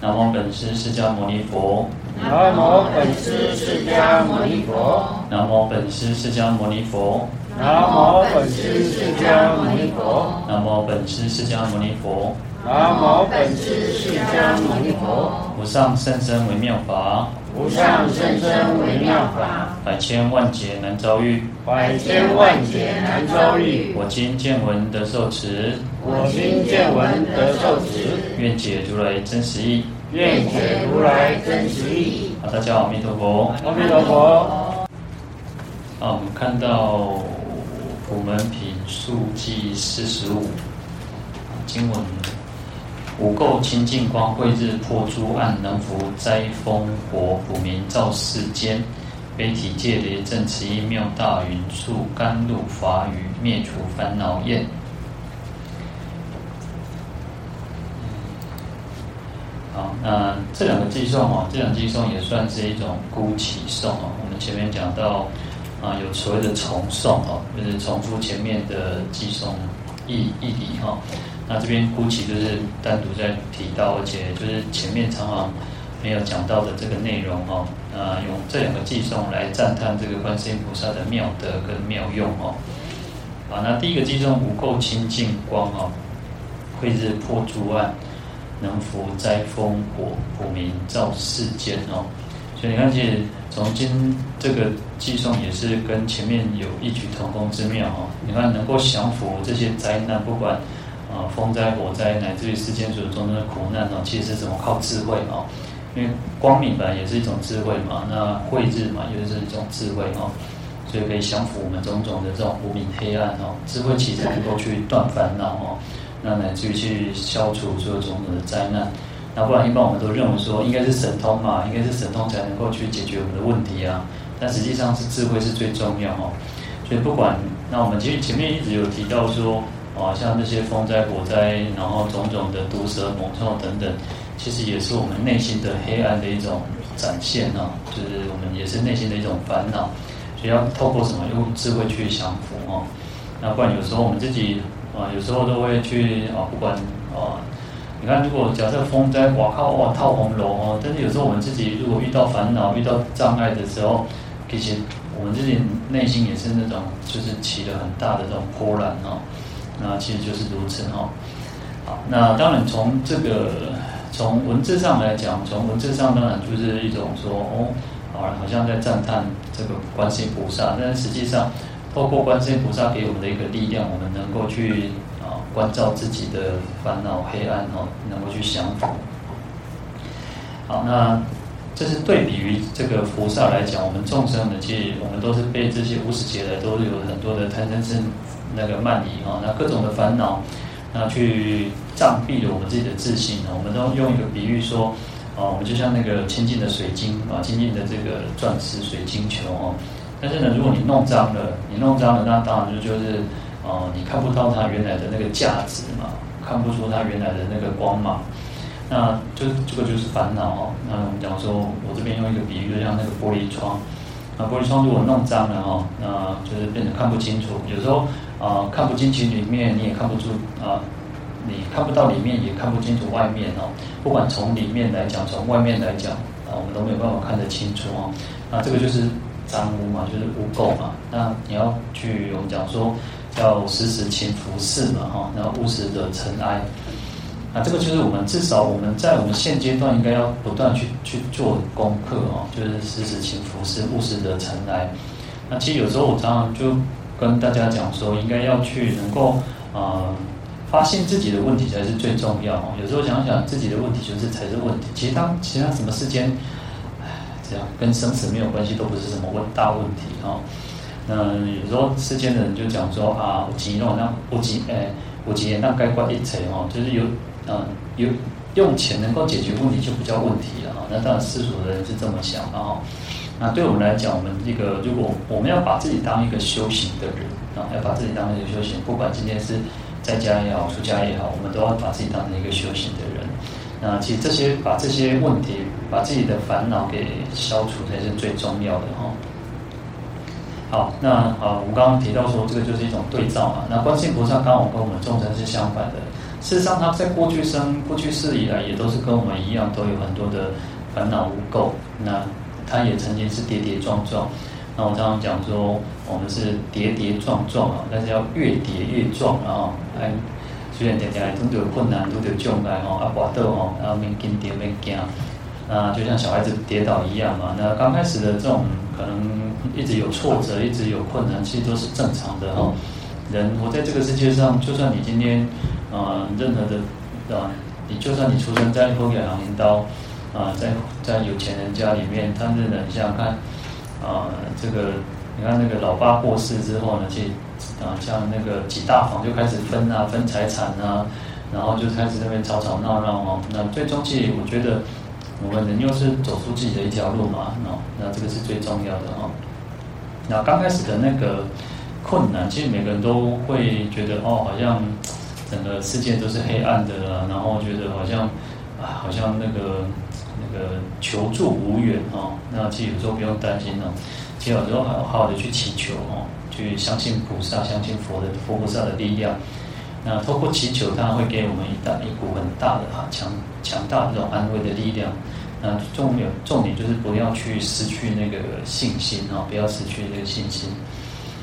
南无本师释迦牟尼佛。南无本师释迦牟尼佛。南无本师释迦牟尼佛。南无本师释迦牟尼佛。南无本师释迦牟尼佛。南无本师释迦牟尼佛。无上甚深微妙法。无上甚深微妙法。百千万劫难遭遇。百千万劫难遭遇。我今见闻得受持。我今见闻得受持。愿解如来真实义。愿解如来真实义。好，大家好，阿弥陀佛。阿弥陀佛。好，我们看到普门品数记四十五经文：无垢清净光，慧日破诸暗，能伏灾风火，普明照世间。悲体戒雷震慈忆妙大云处，甘露法雨灭除烦恼焰。好，那这两个偈颂哦，这两个偈颂也算是一种孤起颂哦。我们前面讲到啊，有所谓的重颂哦，就是重复前面的偈颂义义理哈。那这边姑且就是单独在提到，而且就是前面常常没有讲到的这个内容哦。啊，用这两个偈送来赞叹这个观世音菩萨的妙德跟妙用哦。好，那第一个偈颂无垢清净光哦，慧日破诸暗。能伏灾风火，普明照世间哦。所以你看，其实从今这个偈送也是跟前面有异曲同工之妙哦。你看，能够降伏这些灾难，不管啊风灾火灾，乃至于世间所有众生的苦难哦，其实是怎么靠智慧哦？因为光明本来也是一种智慧嘛，那慧日嘛又是一种智慧哦，所以可以降伏我们种种的这种无明黑暗哦。智慧其实能够去断烦恼哦。那乃至于去消除所有种种的灾难，那不然一般我们都认为说应该是神通嘛，应该是神通才能够去解决我们的问题啊。但实际上是智慧是最重要哦。所以不管那我们其实前面一直有提到说，啊，像那些风灾火灾，然后种种的毒蛇猛兽等等，其实也是我们内心的黑暗的一种展现啊，就是我们也是内心的一种烦恼，所以要透过什么用智慧去降服哦。那不然有时候我们自己。啊，有时候都会去啊，不管啊，你看，如果假设风灾，哇靠，哇套红楼哦，但是有时候我们自己如果遇到烦恼、遇到障碍的时候，其实我们自己内心也是那种，就是起了很大的这种波澜哦。那其实就是如此哦。好，那当然从这个从文字上来讲，从文字上当然就是一种说哦，啊，好像在赞叹这个观世音菩萨，但实际上。透过观世音菩萨给我们的一个力量，我们能够去啊关照自己的烦恼黑暗哦，能够去降伏。好，那这是对比于这个菩萨来讲，我们众生呢，其实我们都是被这些无始劫来都有很多的贪嗔痴那个慢疑啊，那各种的烦恼，那去障蔽了我们自己的自信呢。我们都用一个比喻说，啊，我们就像那个清净的水晶啊，清净的这个钻石水晶球哦。但是呢，如果你弄脏了，你弄脏了，那当然就就是，哦、你看不到它原来的那个价值嘛，看不出它原来的那个光芒，那就这个就是烦恼哦。那我们讲说，我这边用一个比喻，就像那个玻璃窗，那玻璃窗如果弄脏了哈，那就是变得看不清楚。有时候啊、看不进去里面，你也看不出啊、你看不到里面，也看不清楚外面哦。不管从里面来讲，从外面来讲，啊，我们都没有办法看得清楚哦。那这个就是。脏污嘛，就是污垢嘛。那你要去，我们讲说叫时时勤拂拭嘛，哈。然后勿使惹尘埃。那这个就是我们至少我们在我们现阶段应该要不断去去做功课哦，就是时时勤拂拭，勿使惹尘埃。那其实有时候我常常就跟大家讲说，应该要去能够呃发现自己的问题才是最重要哦。有时候想想自己的问题就是才是问题，其他其他什么事情。这样跟生死没有关系，都不是什么问大问题哦。那有时候世间的人就讲说啊，有钱弄那有钱诶，有钱那该关一切哦，就是有嗯有用钱能够解决问题就不叫问题了哈。那当然世俗的人是这么想的哈。那对我们来讲，我们这个如果我们要把自己当一个修行的人啊，要把自己当一个修行，不管今天是在家也好，出家也好，我们都要把自己当成一个修行的人。那其实这些把这些问题，把自己的烦恼给消除才是最重要的哈。好，那啊，我们刚刚提到说，这个就是一种对照嘛。那观世音菩萨刚好跟我们众生是相反的。事实上，他在过去生、过去世以来，也都是跟我们一样，都有很多的烦恼污垢。那他也曾经是跌跌撞撞。那我常常讲说，我们是跌跌撞撞啊，但是要越跌越壮啊！哎，虽然天天都有困难，都有障碍哦，啊，滑倒哦，然后免惊跌免惊。那就像小孩子跌倒一样嘛。那刚开始的这种可能一直有挫折，一直有困难，其实都是正常的哈。人活在这个世界上，就算你今天啊、任何的啊，你就算你出生在后给行银刀啊，在在有钱人家里面，他真的很想看啊，这个你看那个老爸过世之后呢，去啊，像那个几大房就开始分啊，分财产啊，然后就开始那边吵吵闹闹哦。那最终其实我觉得。我们人又是走出自己的一条路嘛，哦，那这个是最重要的哈。那刚开始的那个困难，其实每个人都会觉得哦，好像整个世界都是黑暗的了，然后觉得好像啊，好像那个那个求助无援哦。那其实有时候不用担心哦，其实有时候好好的去祈求哦，去相信菩萨，相信佛的佛菩萨的力量。那透过祈求，他会给我们一大一股很大的哈强强大这种安慰的力量。那重点重点就是不要去失去那个信心哈，不要失去这个信心。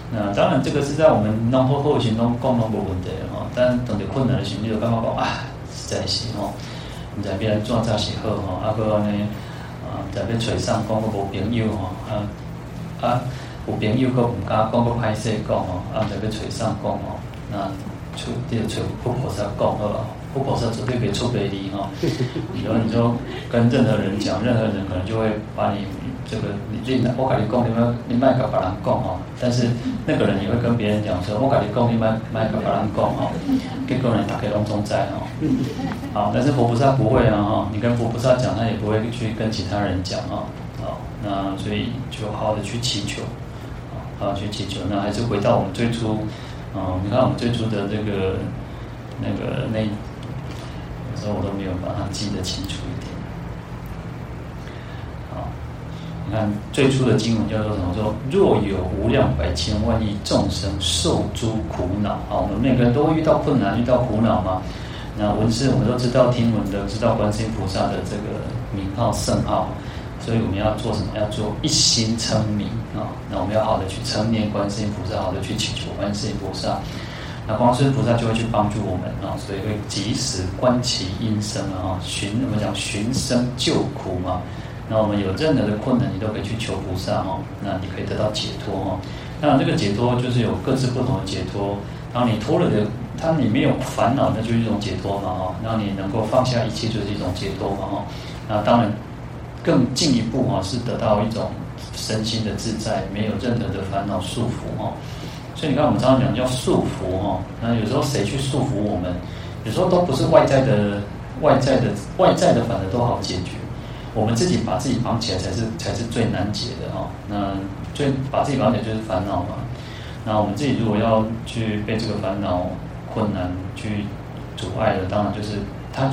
那当然，这个是在我们弄后后行中共同不问题哈。但等到困难的时候，你就刚刚讲啊，实在是哦，你在别人做才是好吼，啊个呢啊在别找上讲个无朋友吼，啊啊有朋友搁毋敢讲个歹势讲吼，啊在别找上讲吼，那。出这个出佛菩萨讲好，佛菩萨绝对别出别离吼。然后你就跟任何人讲，任何人可能就会把你这个你你我跟你讲，你们你卖给别人讲哈。但是那个人也会跟别人讲说，我跟你讲，你卖卖给别人讲哈。结果呢，大家拢中在哈。好，但是佛菩萨不会啊哈，你跟佛菩萨讲，他也不会去跟其他人讲啊。好，那所以就好好的去祈求，好好去祈求。那还是回到我们最初。哦，你看我们最初的这个那个那，有时候我都没有把它记得清楚一点。好，你看最初的经文叫做什么？说若有无量百千万亿众生受诸苦恼，啊，我们每个人都会遇到困难，遇到苦恼嘛。那文字我们都知道听闻的，知道观世音菩萨的这个名号圣号。所以我们要做什么？要做一心称名啊！那我们要好的去称念观世音菩萨，好的去祈求观世音菩萨。那观世音菩萨就会去帮助我们啊！所以会及时观其音声啊！寻我们讲寻声救苦嘛。那我们有任何的困难，你都可以去求菩萨哦。那你可以得到解脱哦。那这个解脱就是有各自不同的解脱。当你脱了的，当你没有烦恼，那就是一种解脱嘛哦。让你能够放下一切，就是一种解脱嘛哦。那当然。更进一步哈，是得到一种身心的自在，没有任何的烦恼束缚哈。所以你看，我们常常讲叫束缚哈。那有时候谁去束缚我们？有时候都不是外在的、外在的、外在的，反而都好解决。我们自己把自己绑起来，才是才是最难解的哈。那最把自己绑起来就是烦恼嘛。那我们自己如果要去被这个烦恼困难去阻碍的，当然就是它，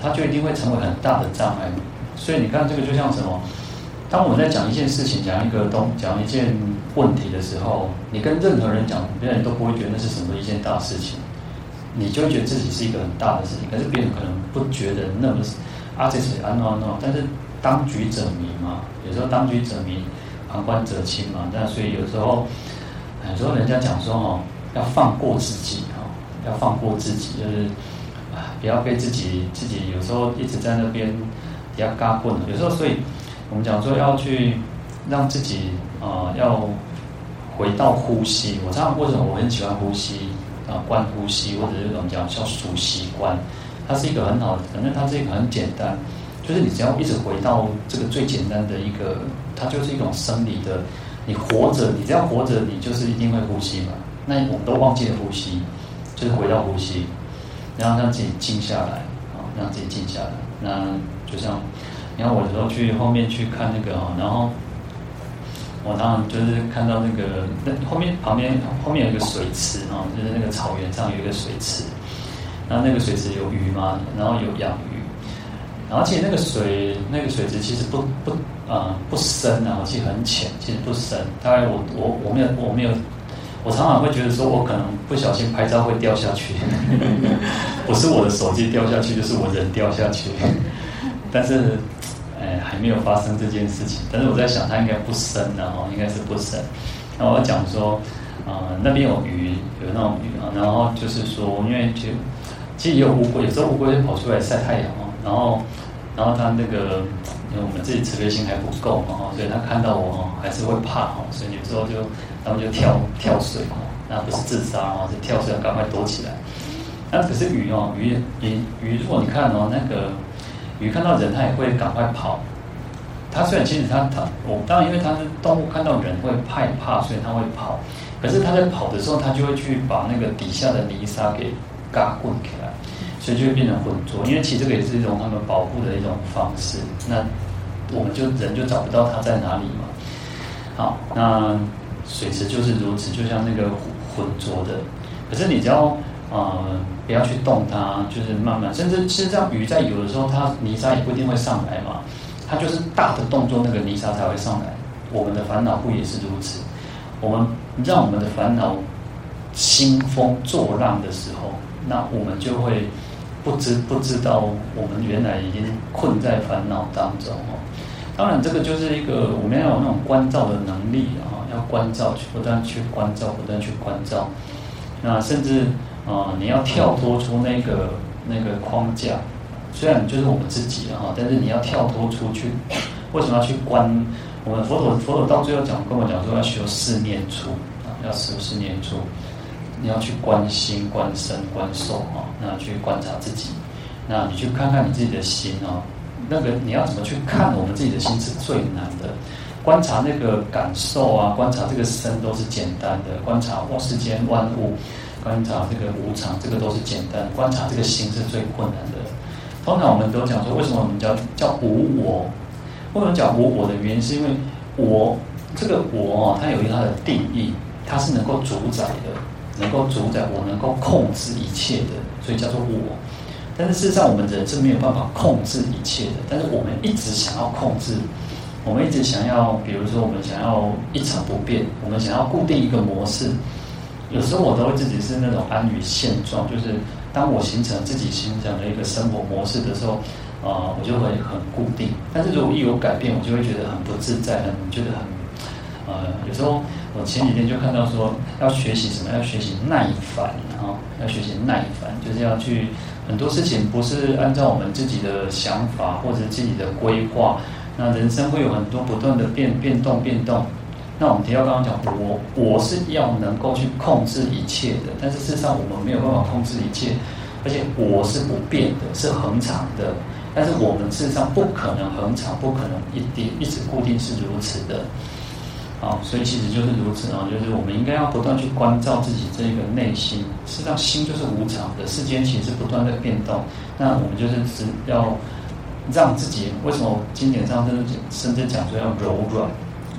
它就一定会成为很大的障碍。所以你看，这个就像什么？当我们在讲一件事情、讲一个东、讲一件问题的时候，你跟任何人讲，别人都不会觉得那是什么一件大事情，你就觉得自己是一个很大的事情。可是别人可能不觉得那么啊，这是安诺安诺。但是当局者迷嘛，有时候当局者迷，旁观者清嘛。那所以有时候，有时候人家讲说哦，要放过自己哦，要放过自己，就是啊，不要被自己自己有时候一直在那边。比较嘎棍，有时候，所以我们讲说要去让自己啊、要回到呼吸。我知道为什么我很喜欢呼吸啊，观呼吸，或者是我们讲叫数息观，它是一个很好的，反正它是一个很简单，就是你只要一直回到这个最简单的一个，它就是一种生理的。你活着，你只要活着，你就是一定会呼吸嘛。那我们都忘记了呼吸，就是回到呼吸，然后让自己静下来啊，让自己静下来，那。就像，你看我有时候去后面去看那个啊，然后我当然就是看到那个那后面旁边后面有一个水池啊，就是那个草原上有一个水池，然后那个水池有鱼嘛，然后有养鱼，然后其实那个水那个水池其实不不啊、呃、不深啊，其实很浅，其实不深，大概我我我没有我没有我常常会觉得说，我可能不小心拍照会掉下去，不是我的手机掉下去，就是我人掉下去。但是，哎，还没有发生这件事情。但是我在想，它应该不深的哈，应该是不深。那我要讲说，啊、呃，那边有鱼，有那种鱼啊。然后就是说，因为就其实也有乌龟，有时候乌龟会跑出来晒太阳哦。然后，然后它那个。因为我们自己慈悲心还不够嘛，所以它看到我哈还是会怕哈，所以有时候就他们就跳跳水哈，那不是自杀哦，是跳水赶快躲起来。那可是鱼哦，鱼鱼鱼，如果你看哦，那个鱼看到人它也会赶快跑。它虽然其实它它我当然因为它是动物，看到人会害怕，所以它会跑。可是它在跑的时候，它就会去把那个底下的泥沙给嘎滚起来。所以就会变成浑浊，因为其实这个也是一种他们保护的一种方式。那我们就人就找不到它在哪里嘛。好，那水池就是如此，就像那个浑浊的。可是你只要呃不要去动它，就是慢慢，甚至其实这样鱼在游的时候，它泥沙也不一定会上来嘛。它就是大的动作，那个泥沙才会上来。我们的烦恼不也是如此？我们让我们的烦恼兴风作浪的时候，那我们就会。不知不知道，我们原来已经困在烦恼当中哦。当然，这个就是一个我们要有那种关照的能力啊，要关照，去不断去关照，不断去关照。那甚至啊，你要跳脱出那个那个框架，虽然就是我们自己哈，但是你要跳脱出去。为什么要去关？我们佛陀佛陀到最后讲跟我讲说要修四念处啊，要修四念处。你要去观心、观身、观受啊，那去观察自己，那你去看看你自己的心哦，那个你要怎么去看我们自己的心是最难的。观察那个感受啊，观察这个身都是简单的，观察哇世间万物，观察这个无常，这个都是简单。观察这个心是最困难的。通常我们都讲说，为什么我们叫叫无我？为什么讲无我的原因，是因为我这个我啊，它有一个它的定义，它是能够主宰的。能够主宰我，能够控制一切的，所以叫做我。但是事实上，我们人是没有办法控制一切的。但是我们一直想要控制，我们一直想要，比如说我们想要一成不变，我们想要固定一个模式。有时候我都会自己是那种安于现状，就是当我形成自己形成的一个生活模式的时候，啊、我就会很固定。但是如果一有改变，我就会觉得很不自在，很觉得很，呃，有时候。我前几天就看到说，要学习什么？要学习耐烦啊！要学习耐烦，就是要去很多事情不是按照我们自己的想法或者自己的规划。那人生会有很多不断的变变动变动。那我们提到刚刚讲，我我是要能够去控制一切的，但是事实上我们没有办法控制一切，而且我是不变的，是恒常的。但是我们事实上不可能恒常，不可能一定一直固定是如此的。好，所以其实就是如此啊，就是我们应该要不断去关照自己这个内心。实际上，心就是无常的，世间其实是不断在变动。那我们就是只要让自己，为什么经典上甚至甚至讲说要柔软，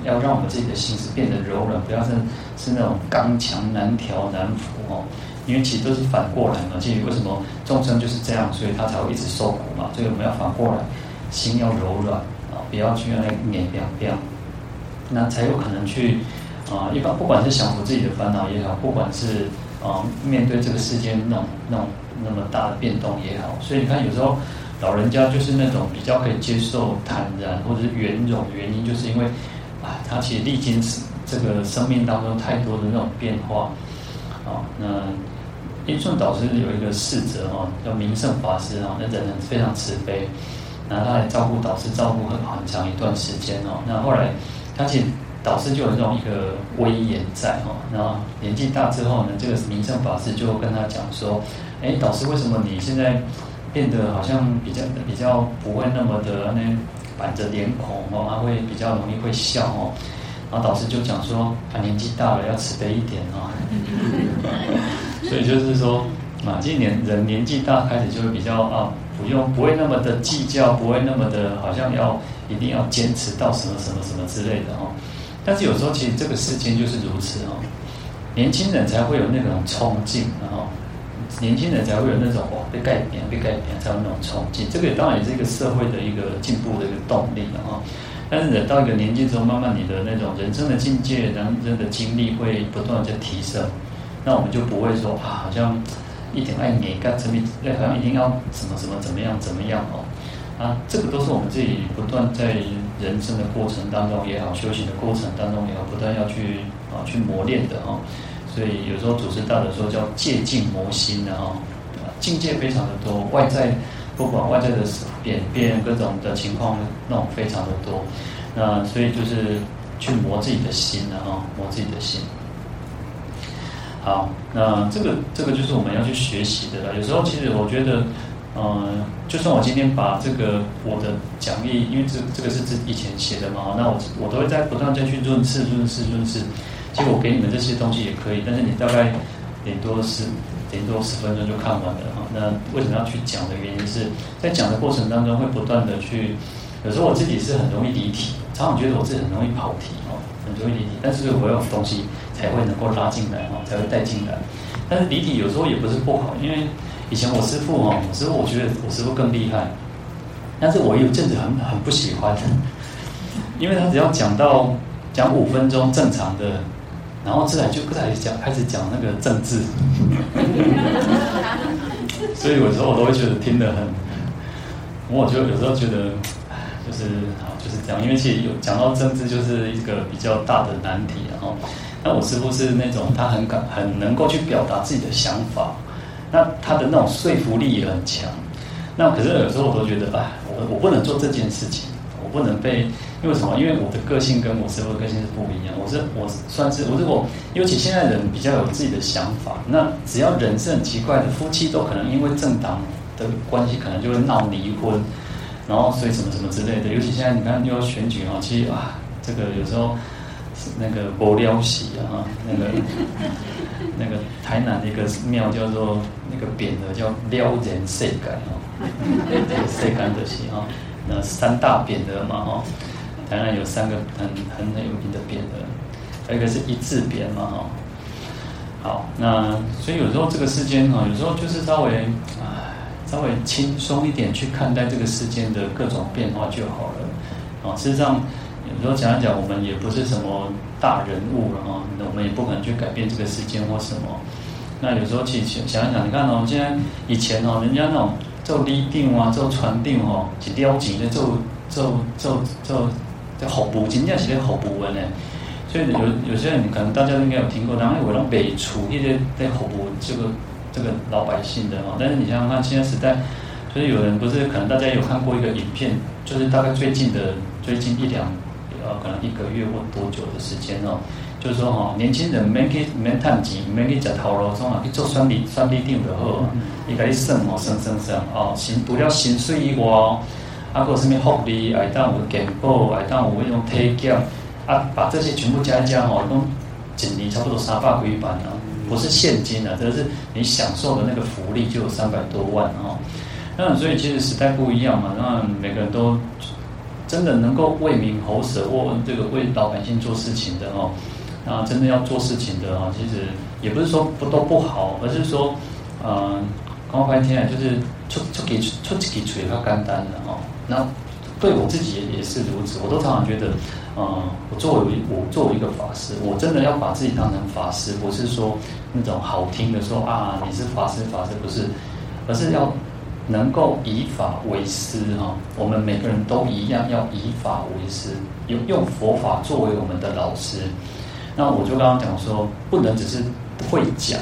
要让我们自己的心是变得柔软，不要是是那种刚强难调难服哦。因为其实都是反过来嘛。其实为什么众生就是这样，所以他才会一直受苦嘛。所以我们要反过来，心要柔软啊，不要去那勉强这样。那才有可能去啊、一般不管是降服自己的烦恼也好，不管是啊、面对这个世间那种那种那么大的变动也好，所以你看有时候老人家就是那种比较可以接受坦然或者是圆融的原因，就是因为啊他其实历经这个生命当中太多的那种变化啊。那英顺导师有一个侍者哦，叫明胜法师啊，那人非常慈悲，那他来照顾导师，照顾很很长一段时间哦。那后来。而且导师就有这种一个威严在哈，然后年纪大之后呢，这个明胜法师就跟他讲说：“哎，导师，为什么你现在变得好像比较比较不会那么的那板着脸孔哦，他会比较容易会笑哦。”然后导师就讲说：“他年纪大了，要慈悲一点哦。”所以就是说啊，今年人年纪大开始就会比较啊，不用不会那么的计较，不会那么的好像要。一定要坚持到什么什么什么之类的哦，但是有时候其实这个世间就是如此哦，年轻人才会有那种冲劲，然后年轻人才会有那种哦，被改变被改变才有那种冲劲，这个当然也是一个社会的一个进步的一个动力啊。但是到一个年纪之后，慢慢你的那种人生的境界、人生的经历会不断在提升，那我们就不会说啊，好像一点爱你干什么，好像一定要什么什么怎么样怎么样哦。啊，这个都是我们自己不断在人生的过程当中也好，修行的过程当中也好，不断要去啊去磨练的哦。所以有时候祖师大德说叫戒境磨心的哦，境界非常的多，外在。不管外在的演变，各种的情况，那种非常的多，那所以就是去磨自己的心了哈，磨自己的心。好，那这个这个就是我们要去学习的了。有时候其实我觉得，呃，就算我今天把这个我的讲义，因为这这个是自以前写的嘛，那我我都会在不断再去润饰、润饰、润饰。其实我给你们这些东西也可以，但是你大概顶多十。顶多十分钟就看完了哈。那为什么要去讲的原因是在讲的过程当中会不断的去，有时候我自己是很容易离题，常常觉得我自己很容易跑题哦，很容易离题。但是我有东西才会能够拉进来哈，才会带进来。但是离题有时候也不是不好，因为以前我师父哈，我师父我觉得我师父更厉害，但是我有阵子很很不喜欢，因为他只要讲到讲五分钟正常的。然后自然就开始讲，开始讲那个政治，所以有时候我都会觉得听得很，我就有时候觉得，就是好就是这样，因为其实有讲到政治就是一个比较大的难题，然后，那我师傅是那种他很敢，很能够去表达自己的想法，那他的那种说服力也很强，那可是有时候我都觉得，哎，我我不能做这件事情。我不能被，因为什么？因为我的个性跟我师父的个性是不一样。我是我算是我是我，尤其现在人比较有自己的想法。那只要人是很奇怪的，夫妻都可能因为政党的关系，可能就会闹离婚，然后所以什么什么之类的。尤其现在你看又要选举啊，其实啊，这个有时候那个无聊死啊，那个那个台南的一个庙叫做那个匾额叫撩人世感哦，世界的是啊。那三大匾额嘛，哦，台南有三个很很有名的匾额，还有一个是一字匾嘛，哈。好，那所以有时候这个世间哈，有时候就是稍微啊，稍微轻松一点去看待这个世间的各种变化就好了。啊，事实上有时候讲一讲，我们也不是什么大人物了哈，那我们也不可能去改变这个时间或什么。那有时候去想一想，你看哦，现在以前哦，人家那种。做礼长啊，做传长吼，是了钱的做做做做在服务，真正是在服务的呢。所以有有些人可能大家应该有听过，然后有人北厨一些在服务这个这个老百姓的哈。但是你想想看，现在时代，就是有人不是可能大家有看过一个影片，就是大概最近的最近一两呃，可能一个月或多久的时间哦。就是说哈，年轻人免去免趁钱，免去食头路，总啊去做选礼选礼长就好啊。伊甲你算哦，算算算哦，薪除了薪水以外，啊，还有什么福利，还当有健保，还当有那种体检，啊，把这些全部加一加哦，都一年差不多三百几万啊，不是现金啊，这是你享受的那个福利就有三百多万哦。那所以其实时代不一样嘛，那每个人都真的能够为民喉舌或这个为老百姓做事情的哦。啊，真的要做事情的哦，其实也不是说不都不好，而是说，嗯，讲白天啊，就是出出给出几锤较简单的哦。那对我自己也也是如此，我都常常觉得，嗯，我作为我作为一个法师，我真的要把自己当成法师，不是说那种好听的说啊，你是法师法师不是，而是要能够以法为师哈。我们每个人都一样，要以法为师，用用佛法作为我们的老师。那我就刚刚讲说，不能只是会讲，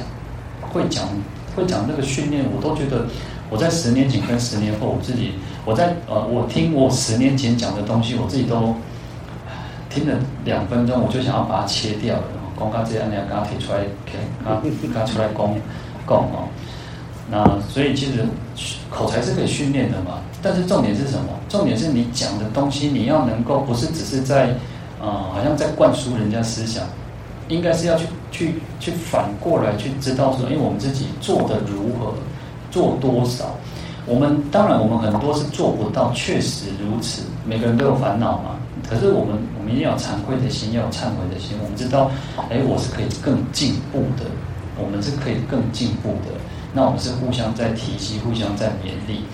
会讲，会讲那个训练，我都觉得我在十年前跟十年后，我自己我在呃，我听我十年前讲的东西，我自己都听了两分钟，我就想要把它切掉了。公开这样，你要给它提出来，给它给它出来讲讲哦。那所以其实口才是可以训练的嘛，但是重点是什么？重点是你讲的东西，你要能够不是只是在。呃、好像在灌输人家思想，应该是要去去去反过来去知道说，因为我们自己做的如何，做多少，我们当然我们很多是做不到，确实如此，每个人都有烦恼嘛。可是我们我们一定要有惭愧的心，要有忏悔的心。我们知道，哎，我是可以更进步的，我们是可以更进步的。那我们是互相在提携，互相在勉励，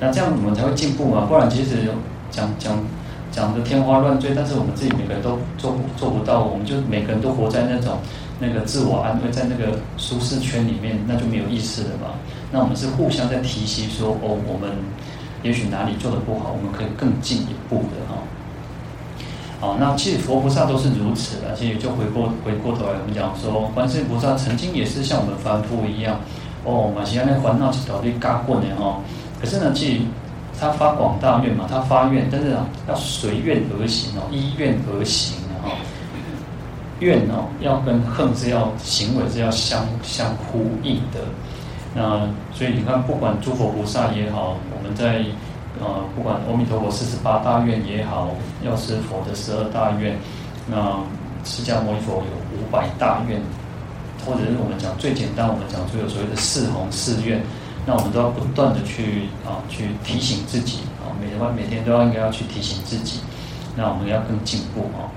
那这样我们才会进步嘛。不然其实讲讲。讲讲的天花乱坠，但是我们自己每个人都做做不到，我们就每个人都活在那种那个自我安慰，在那个舒适圈里面，那就没有意思了嘛。那我们是互相在提醒说，哦，我们也许哪里做得不好，我们可以更进一步的哈。好，那其实佛菩萨都是如此的。其实就回过回过头来，我们讲说，观世音菩萨曾经也是像我们凡夫一样，哦，嘛现在那烦恼是到底嘎过的哈。可是呢，即他发广大愿嘛，他发愿，但是啊，要随愿而行哦，依愿而行哦。愿哦，要跟恨是要行为是要相相呼应的。那所以你看，不管诸佛菩萨也好，我们在呃，不管阿弥陀佛四十八大愿也好，药师佛的十二大愿，那释迦牟尼佛有五百大愿，或者是我们讲最简单，我们讲出有所谓的四弘四愿。那我们都要不断的去啊，去提醒自己啊，每天每天都要应该要去提醒自己。那我们要更进步啊。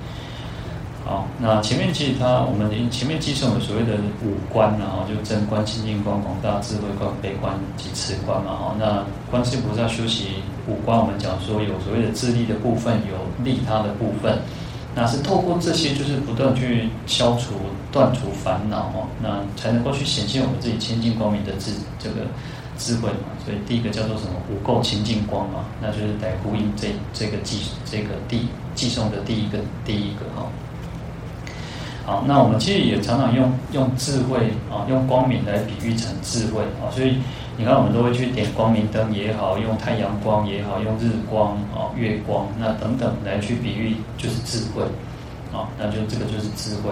好，那前面其实他我们前面介绍了所谓的五观，然后就真观、清净观、广大智慧观、悲观及慈观嘛。哦，那观世音菩萨修习五观，我们讲说有所谓的自利的部分，有利他的部分。那是透过这些，就是不断去消除、断除烦恼哦，那才能够去显现我们自己清净光明的智这个智慧嘛。所以第一个叫做什么？无垢清净光嘛，那就是来呼应这这个偈这个第偈颂的第一个第一个哈。好，那我们其实也常常用用智慧啊，用光明来比喻成智慧啊，所以。你看，我们都会去点光明灯也好，用太阳光也好，用日光啊、月光那等等来去比喻，就是智慧啊。那就这个就是智慧，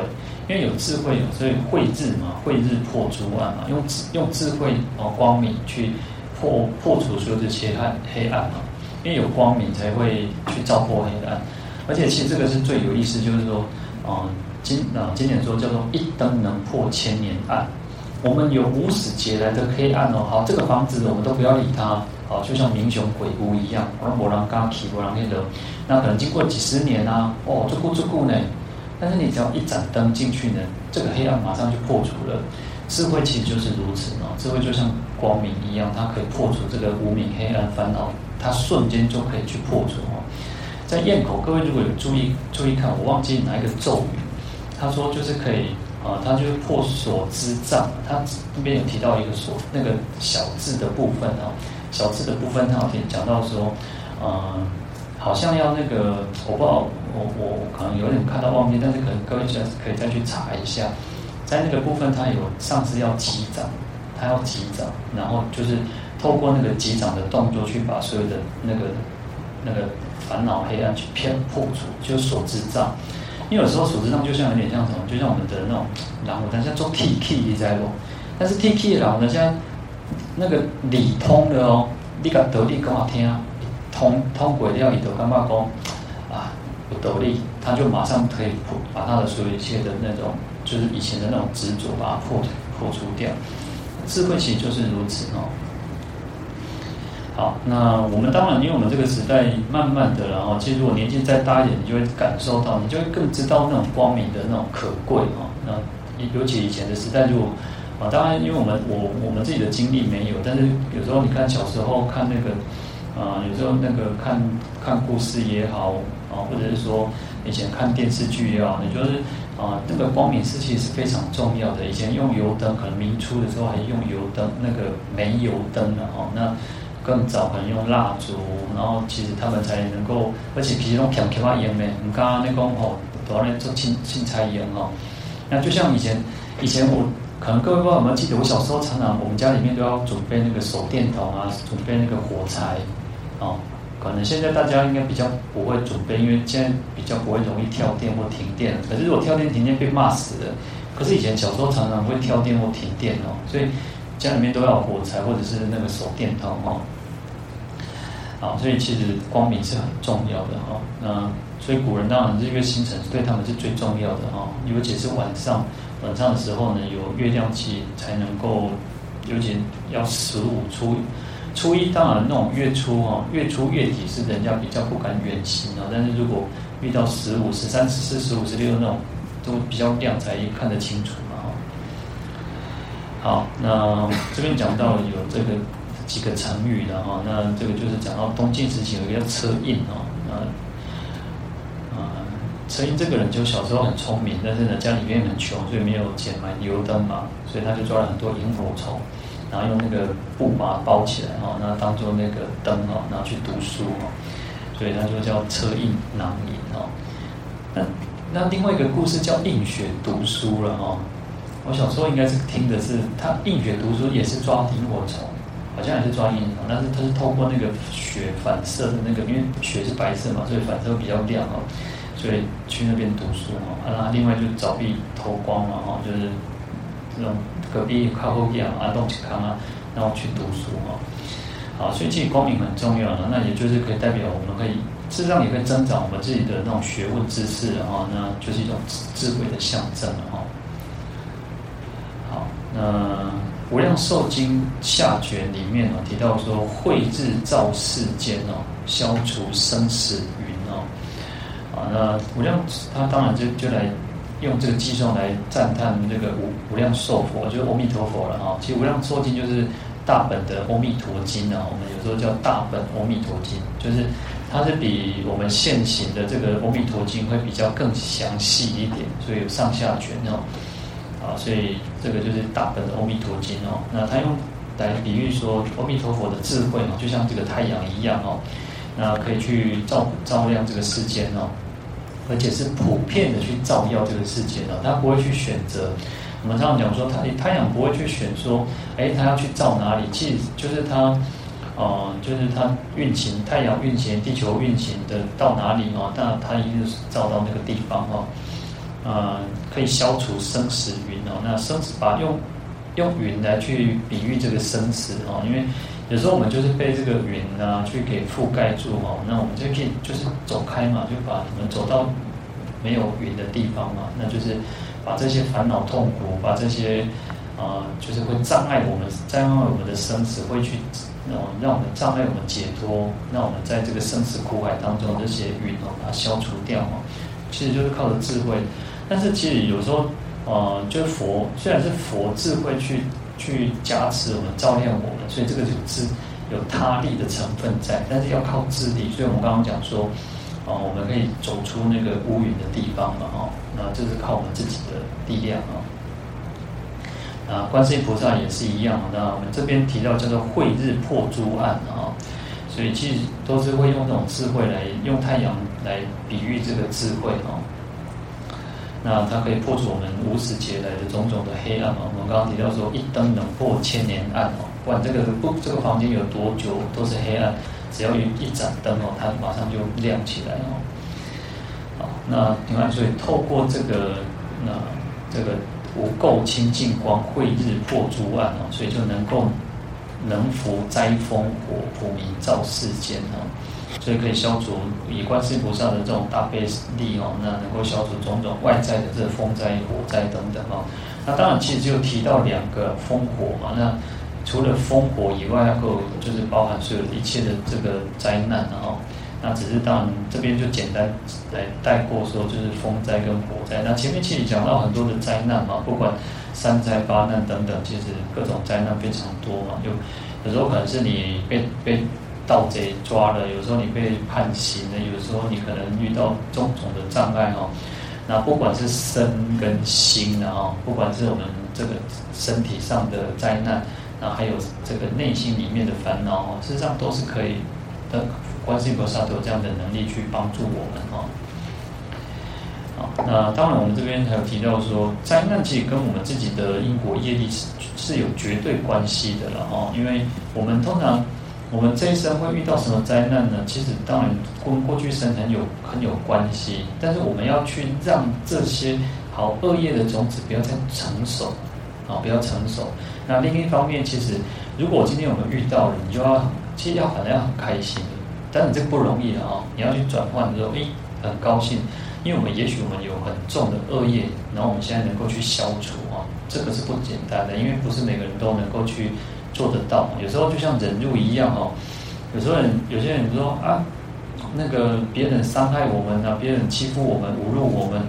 因为有智慧，所以慧日嘛，慧日破诸暗嘛，用智用智慧啊光明去破破除所有的黑暗黑暗嘛。因为有光明才会去照破黑暗，而且其实这个是最有意思，就是说啊，经啊经典说叫做一灯能破千年暗。我们有无始劫来的黑暗哦，好，这个房子我们都不要理它，好，就像民雄鬼屋一样，我们没人敢去，没人去惹，那可能经过几十年啊，哦，这故这故呢，但是你只要一盏灯进去呢，这个黑暗马上就破除了。智慧其实就是如此哦，智慧就像光明一样，它可以破除这个无明黑暗烦恼，它瞬间就可以去破除哦。在堰口，各位如果有注意注意看，我忘记哪一个咒语，他说就是可以。啊，它就是破所知障。它那边有提到一个所那个小字的部分啊，小字的部分，他有讲到说，呃，好像要那个，我不知道，我我可能有点看到忘记，但是可能各位现在可以再去查一下，在那个部分，它有上次要击掌，它要击掌，然后就是透过那个击掌的动作去把所有的那个那个烦恼黑暗去偏破除，就是所知障。因为有时候所知障就像有点像什么，就像我们的那种然后但是做 T K 一在咯，但是 T K 然后呢，现在那个理通的哦，你个得力讲好听啊，通通过了以后干嘛讲啊，有得力，他就马上可以破把他的所有一切的那种，就是以前的那种执着，把它破破除掉。智慧其实就是如此哦。好，那我们当然，因为我们这个时代慢慢的，然后其实如果年纪再大一点，你就会感受到，你就会更知道那种光明的那种可贵啊。那尤其以前的时代，如果啊，当然，因为我们我我们自己的经历没有，但是有时候你看小时候看那个啊，有时候那个看看故事也好啊，或者是说以前看电视剧也好，你就是啊，那个光明是其实是非常重要的。以前用油灯，可能明初的时候还用油灯，那个煤油灯的哦，那。更早可能用蜡烛，然后其实他们才能够，而且其实用强强啊盐呢。你刚刚那个哦，多少人做青青菜盐哦。那就像以前，以前我可能各位不知道有没有记得，我小时候常常我们家里面都要准备那个手电筒啊，准备那个火柴哦。可能现在大家应该比较不会准备，因为现在比较不会容易跳电或停电。可是如果跳电停电被骂死了。可是以前小时候常常会跳电或停电哦，所以。家里面都要火柴或者是那个手电筒哦，啊，所以其实光明是很重要的哈。那所以古人当然日月星辰对他们是最重要的哈，尤其是晚上晚上的时候呢，有月亮气才能够，尤其要十五初初一，当然那种月初哈，月初月底是人家比较不敢远行啊。但是如果遇到十五、十三、十四、十五、十六那种，都比较亮才看得清楚嘛。好，那这边讲到有这个几个成语的哈，那这个就是讲到东晋时期有一个叫车胤哦，那啊车胤这个人就小时候很聪明，但是呢家里面很穷，所以没有钱买油灯嘛，所以他就抓了很多萤火虫，然后用那个布把它包起来哈，那当做那个灯哦，然后去读书哈，所以他就叫车胤囊萤哦。那那另外一个故事叫映雪读书了哈。我小时候应该是听的是他映雪读书也是抓萤火虫，好像也是抓萤火虫，但是它是透过那个血反射的那个，因为血是白色嘛，所以反射会比较亮哦。所以去那边读书嘛，啊，然后另外就凿壁偷光嘛，哈，就是这种隔壁靠后边啊，东西康啊，然后去读书嘛，好，所以其实光明很重要的，那也就是可以代表我们可以，事实上也可以增长我们自己的那种学问知识，然后那就是一种智慧的象征了哈。好，那无量寿经下卷里面哦提到说，慧智照世间哦，消除生死云哦。啊，那无量他当然就就来用这个计算来赞叹那个无无量寿佛，就是阿弥陀佛了哈。其实无量寿经就是大本的阿弥陀经啊，我们有时候叫大本阿弥陀经，就是它是比我们现行的这个阿弥陀经会比较更详细一点，所以有上下卷哦。啊，所以这个就是大本的阿弥陀经哦。那他用来比喻说阿弥陀佛的智慧嘛，就像这个太阳一样哦。那可以去照照亮这个世间哦，而且是普遍的去照耀这个世间哦，他不会去选择。我们常常讲说，太太阳不会去选说，哎，他要去照哪里？其实就是他，呃，就是他运行太阳运行地球运行的到哪里哦，那他一定是照到那个地方哦，呃，可以消除生死哦。那生死把用用云来去比喻这个生死哦，因为。有时候我们就是被这个云啊去给覆盖住哦，那我们就可以就是走开嘛，就把我们走到没有云的地方嘛，那就是把这些烦恼痛苦，把这些啊、就是会障碍我们，障碍我们的生死，会去让让我们障碍我们解脱，让我们在这个生死苦海当中这些云哦，把它消除掉哦。其实就是靠着智慧，但是其实有时候、呃，就是佛虽然是佛智慧去。去加持我们，照亮我们，所以这个有智有他力的成分在，但是要靠智力。所以我们刚刚讲说，啊，我们可以走出那个乌云的地方嘛，哈，那这是靠我们自己的力量啊。啊，观世音菩萨也是一样，那我们这边提到叫做慧日破诸暗啊，所以其实都是会用这种智慧来用太阳来比喻这个智慧啊。那它可以破除我们无始劫来的种种的黑暗嘛？我们刚刚提到说，一灯能破千年暗哦。不管这个不这个房间有多久都是黑暗，只要有一盏灯哦，它马上就亮起来哦。好，那你看，所以透过这个那这个无垢清净光，慧日破诸暗哦，所以就能够能伏灾风火，普明照世间哦。所以可以消除以观世菩萨的这种大悲力哦，那能够消除种种外在的这风灾、火灾等等哦。那当然，其实就提到两个风火嘛。那除了风火以外，还有就是包含所有一切的这个灾难哦。那只是当然这边就简单来带过说，就是风灾跟火灾。那前面其实讲到很多的灾难嘛，不管三灾八难等等，其实各种灾难非常多嘛。有有时候可能是你被被。盗贼抓了，有时候你被判刑了，有时候你可能遇到种种的障碍哦。那不管是身跟心的哦，不管是我们这个身体上的灾难，然后还有这个内心里面的烦恼哦，事实上都是可以的。观世音菩萨都有这样的能力去帮助我们哦。好，那当然我们这边还有提到说，灾难其实跟我们自己的因果业力是是有绝对关系的了哦，因为我们通常。我们这一生会遇到什么灾难呢？其实当然跟过去生很有很有关系，但是我们要去让这些好恶业的种子不要再成熟，啊，不要成熟。那另一方面，其实如果今天我们遇到了，你就要其实要反正要很开心，但是这不容易的啊，你要去转换之后，诶，很高兴，因为我们也许我们有很重的恶业，然后我们现在能够去消除啊，这个是不简单的，因为不是每个人都能够去。做得到，有时候就像忍辱一样哦。有时候人，有些人说啊，那个别人伤害我们啊，别人欺负我们、侮辱我们，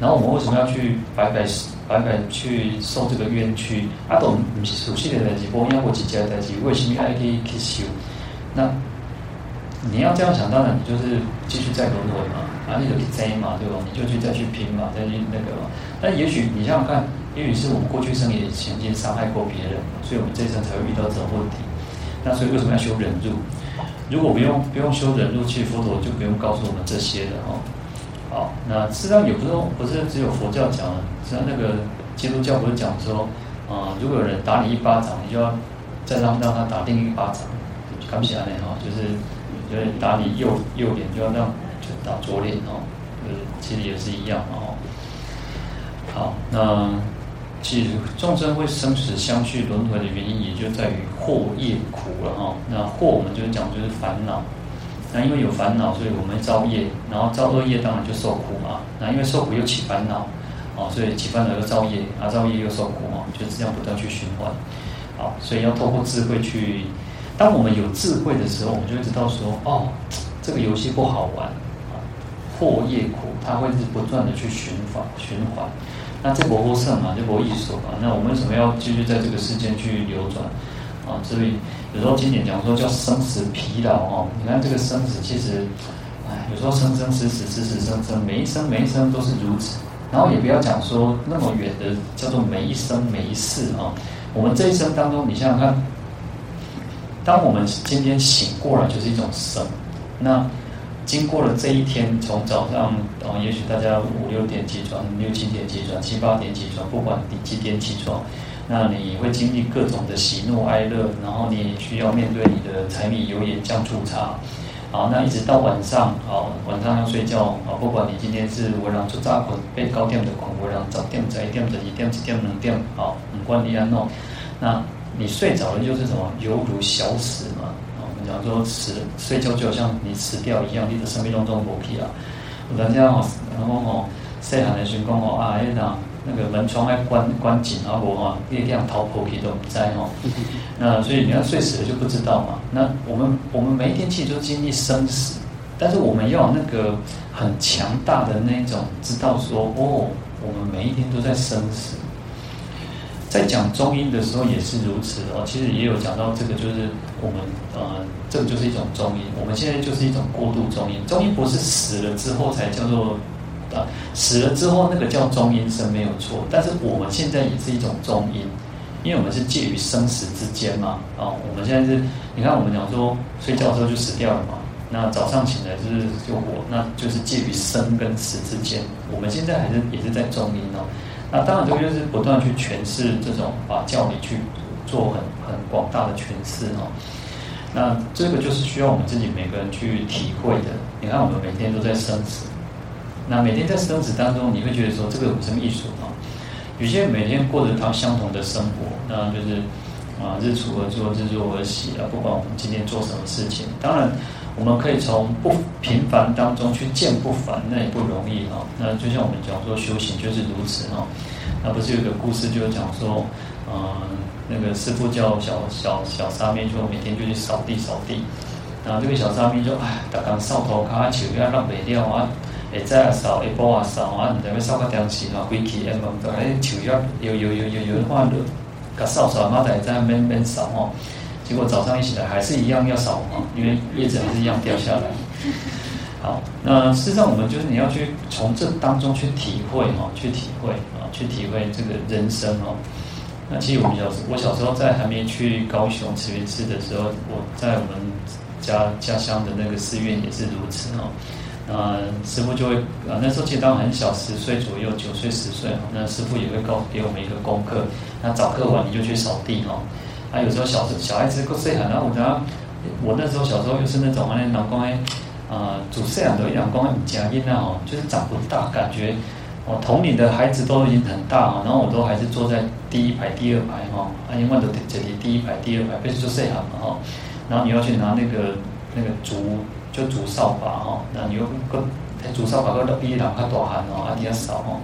然后我们为什么要去白白白白去受这个冤屈？啊，都不是熟悉的代志，不应该我自己的代志，为什么要去去受？那你要这样想，当然你就是继续再轮回嘛，啊，你就去追嘛，对吧？你就去再去拼嘛，再去那个嘛。但也许你想想看，也许是我们过去生也曾经伤害过别人，所以我们这一生才会遇到这种问题。那所以为什么要修忍辱？如果不用不用修忍辱，其实佛陀就不用告诉我们这些的哦。好，那实际上也不是不是只有佛教讲，实际上那个基督教不是讲说，啊、如果有人打你一巴掌，你就要再让让他打另一巴掌，看不起来呢哈，就是。就是打你右右脸，就要让就打左脸哦，就是其实也是一样哦。好，那其实众生会生死相续轮回的原因，也就在于惑业苦了哈。那惑我们就是讲就是烦恼，那因为有烦恼，所以我们造业，然后造恶业当然就受苦嘛。那因为受苦又起烦恼，哦，所以起烦恼又造业，啊造业又受苦嘛，就这样不断去循环。好，所以要透过智慧去。当我们有智慧的时候，我们就会知道说，哦，这个游戏不好玩啊，惑业苦，它会是不断的去循环循环。那这波波胜嘛，这不艺术嘛，那我们为什么要继续在这个世间去流转啊？所以有时候经典讲说叫生死疲劳哦。你看这个生死，其实，哎，有时候生生死死死死生生，每一生每一生都是如此。然后也不要讲说那么远的叫做每一生每一世啊。我们这一生当中，你想想看。当我们今天醒过来，就是一种生。那经过了这一天，从早上，哦，也许大家五六点起床，六七点起床，七八点起床，不管你几点起床，那你会经历各种的喜怒哀乐，然后你也需要面对你的柴米油盐酱醋茶。好，那一直到晚上，好，晚上要睡觉，啊，不管你今天是晚上做扎捆，被高点的捆，晚上早点、早一点、早一点、几点、两点，好，不管你安弄，那。你睡着了就是什么，犹如小死嘛。啊，我们讲说死睡觉就像你死掉一样，你的生命当中无去啊。有人家哦，然后哦，细汉的时候讲哦啊，那那个门窗要关关紧啊，无吼，你这样逃跑去都不在哦。那所以你要睡死了就不知道嘛。那我们我们每一天其实都经历生死，但是我们要那个很强大的那种知道说哦，我们每一天都在生死。在讲中阴的时候也是如此哦，其实也有讲到这个，就是我们呃，这个就是一种中阴。我们现在就是一种过渡中阴，中阴不是死了之后才叫做啊，死了之后那个叫中阴身没有错，但是我们现在也是一种中阴，因为我们是介于生死之间嘛啊。我们现在是，你看我们讲说睡觉的时候就死掉了嘛，那早上醒来就是就活，那就是介于生跟死之间。我们现在还是也是在中阴哦。那当然，这个就是不断去诠释这种，啊教理去做很很广大的诠释哈。那这个就是需要我们自己每个人去体会的。你看，我们每天都在生死，那每天在生死当中，你会觉得说这个有什么艺术啊？有些人每天过着他相同的生活，那就是啊，日出而作，日落而息啊。不管我们今天做什么事情，当然。我们可以从不平凡当中去见不凡，那也不容易哈。那就像我们讲说修行就是如此哈。那不是有个故事，就是讲说，嗯，那个师父叫小小小沙弥，就每天就去扫地扫地。然后这个小沙弥就哎，大刚扫头卡树要让没掉啊，会再扫，一波啊扫啊，你在那扫个东西啊，回去哎，忙到哎树叶有有有有有的话，扫扫妈在在边边扫哦。结果早上一起来还是一样要扫啊，因为叶子还是一样掉下来。好，那事实上我们就是你要去从这当中去体会哈，去体会啊，去体会这个人生哦。那其实我们小时，我小时候在还没去高雄慈云寺的时候，我在我们家家乡的那个寺院也是如此哦。那师父就会啊，那时候其实当很小，十岁左右，九岁十岁，那师父也会告给我们一个功课，那早课完你就去扫地哈。啊，有时候小小孩子够细汉，然后我讲，我那时候小时候又是那种啊，那老公诶，啊，主细汉的老公很强硬啊，哦，就是长不大，感觉哦，同龄的孩子都已经很大哈，然后我都还是坐在第一排、第二排哈，啊，因为都这里第一排、第二排，不是说细汉嘛哈，然后你要去拿那个那个竹，就竹扫把哈，那你又跟竹扫把跟比两块大汉哦，啊，你要扫哦，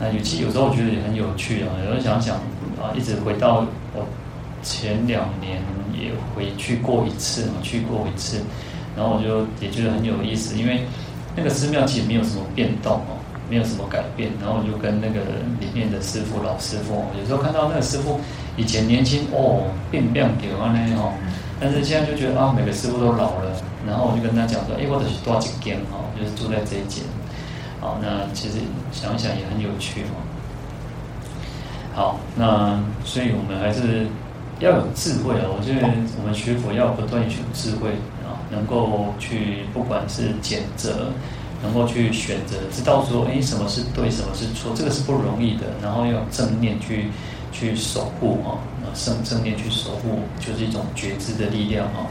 那尤其有时候我觉得也很有趣啊，有时候想想啊，一直回到我。前两年也回去过一次嘛，去过一次，然后我就也觉得很有意思，因为那个寺庙其实没有什么变动哦，没有什么改变。然后我就跟那个里面的师傅老师傅，有时候看到那个师傅以前年轻哦，变变掉啊那哦，但是现在就觉得啊，每个师傅都老了，然后我就跟他讲说，哎，我的是多少间哈，就是住在这一间。好，那其实想想也很有趣哦。好，那所以我们还是要有智慧啊！我觉得我们学佛要不断去智慧啊，能够去不管是拣择，能够去选择，知道说，哎，什么是对，什么是错，这个是不容易的。然后要正念去去守护啊，那正正念去守护，就是一种觉知的力量啊。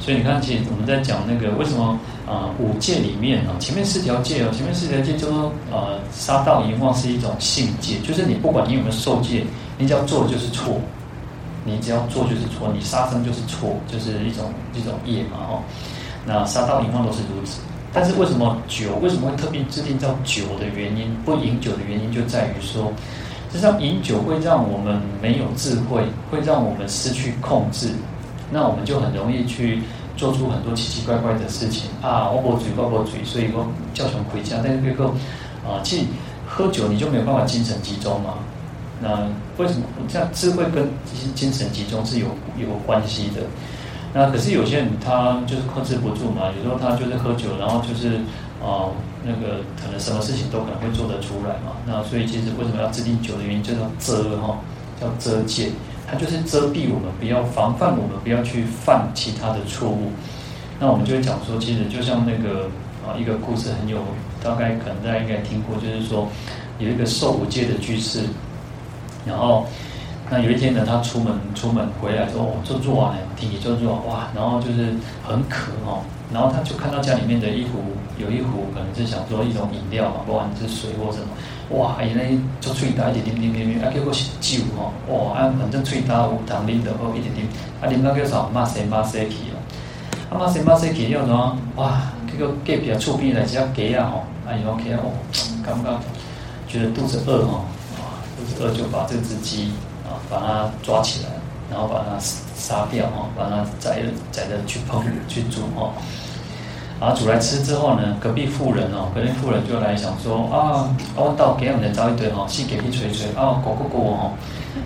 所以你看，其实我们在讲那个为什么啊、五戒里面啊，前面四条戒哦，前面四条戒就说呃杀盗淫妄是一种性戒，就是你不管你有没有受戒，你只要做就是错，你只要做就是错，你杀生就是错，就是一种一种业嘛哦。那杀盗淫妄都是如此，但是为什么酒为什么会特别制定叫酒的原因？不饮酒的原因就在于说，实际上饮酒会让我们没有智慧，会让我们失去控制。那我们就很容易去做出很多奇奇怪怪的事情啊！我不嘴，我不嘴，所以说叫什么回家？但是最后啊，其实喝酒你就没有办法精神集中嘛。那为什么这样？智慧跟精神集中是有有关系的。那可是有些人他就是控制不住嘛，有时候他就是喝酒，然后就是啊，那个可能什么事情都可能会做得出来嘛。那所以其实为什么要制定酒的原因，就叫遮哈，叫遮戒。它就是遮蔽我们，不要防范我们，不要去犯其他的错误。那我们就会讲说，其实就像那个啊，一个故事很有，大概可能大家应该听过，就是说有一个受五戒的居士，然后那有一天呢，他出门出门回来说，哦，就做完了，天气做哇，然后就是很渴哦，然后他就看到家里面的一壶，有一壶可能是想说一种饮料嘛，不管是水或什么。哇，原来做喙焦一点点点点点，啊，结果是酒吼，哇，啊，反正喙焦有糖啉的好一点点，啊，啉到叫啥？马西马西去哦，啊，马西马西去了喏，哇，结果隔壁厝边来一只鸡啊吼，啊，伊讲起来哦，感觉觉得肚子饿吼，啊，肚子饿就把这只鸡啊，把它抓起来，然后把它杀掉吼，把它宰了宰了去烹去煮吼。然后煮来吃之后呢，隔壁妇人哦，隔壁妇人就来想说啊，我到给我们找一堆哦，去给去捶捶啊，咕咕咕哦，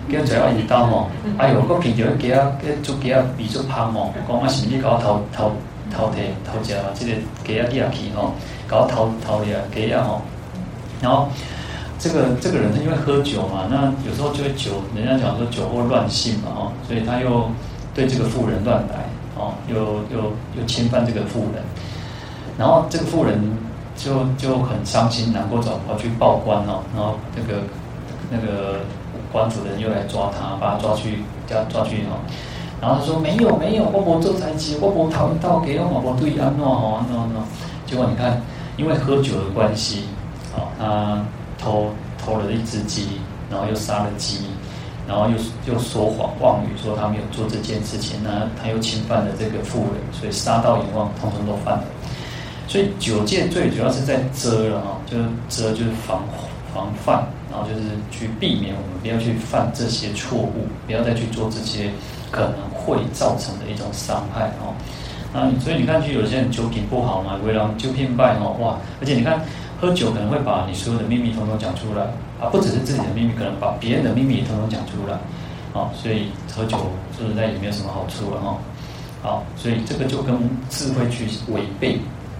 给我捶要一刀哦，哎呦，我平常给啊，给做给啊，比做胖哦，讲啊，甚至搞头头头提头家嘛，这个给啊第二期哦，搞头头的给啊哦，然后这个这个人他因为喝酒嘛，那有时候就会酒，人家讲说酒后乱性嘛哦，所以他又对这个妇人乱来哦，又又又侵犯这个妇人。然后这个妇人就就很伤心难过，找跑去报官哦。然后那个那个官府的人又来抓他，把他抓去叫抓去哦。然后他说没有没有，我没做财机，我没偷盗给我我对安诺哦安诺安诺。结果你看，因为喝酒的关系，哦，他偷偷了一只鸡，然后又杀了鸡，然后又又说谎妄语说他没有做这件事情，那他又侵犯了这个妇人，所以杀盗淫妄通通都犯了。所以九戒最主要是在遮了哈，就是遮就是防防范，然后就是去避免我们不要去犯这些错误，不要再去做这些可能会造成的一种伤害哦。啊，所以你看，就有些人酒品不好嘛，为了酒品败哦，哇！而且你看，喝酒可能会把你所有的秘密统统讲出来啊，不只是自己的秘密，可能把别人的秘密也统统讲出来啊。所以喝酒说实在也没有什么好处了哈。好，所以这个就跟智慧去违背。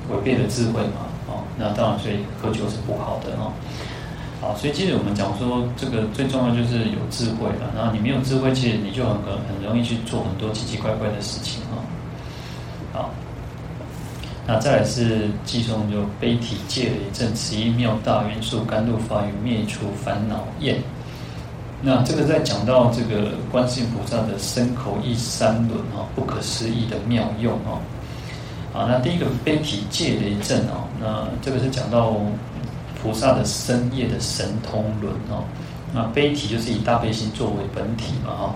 违背了智慧嘛，哦，那当然，所以喝酒是不好的哈。好，所以其实我们讲说，这个最重要就是有智慧了。然后你没有智慧，其实你就很很容易去做很多奇奇怪怪的事情啊。好，那再来是偈颂，就悲体戒雷震，持一妙大愿速，甘露法雨灭除烦恼厌。那这个在讲到这个观世音菩萨的身口意三轮哈，不可思议的妙用哈。啊，那第一个悲体戒雷震哦，那这个是讲到菩萨的身业的神通轮哦。那悲体就是以大悲心作为本体嘛哈。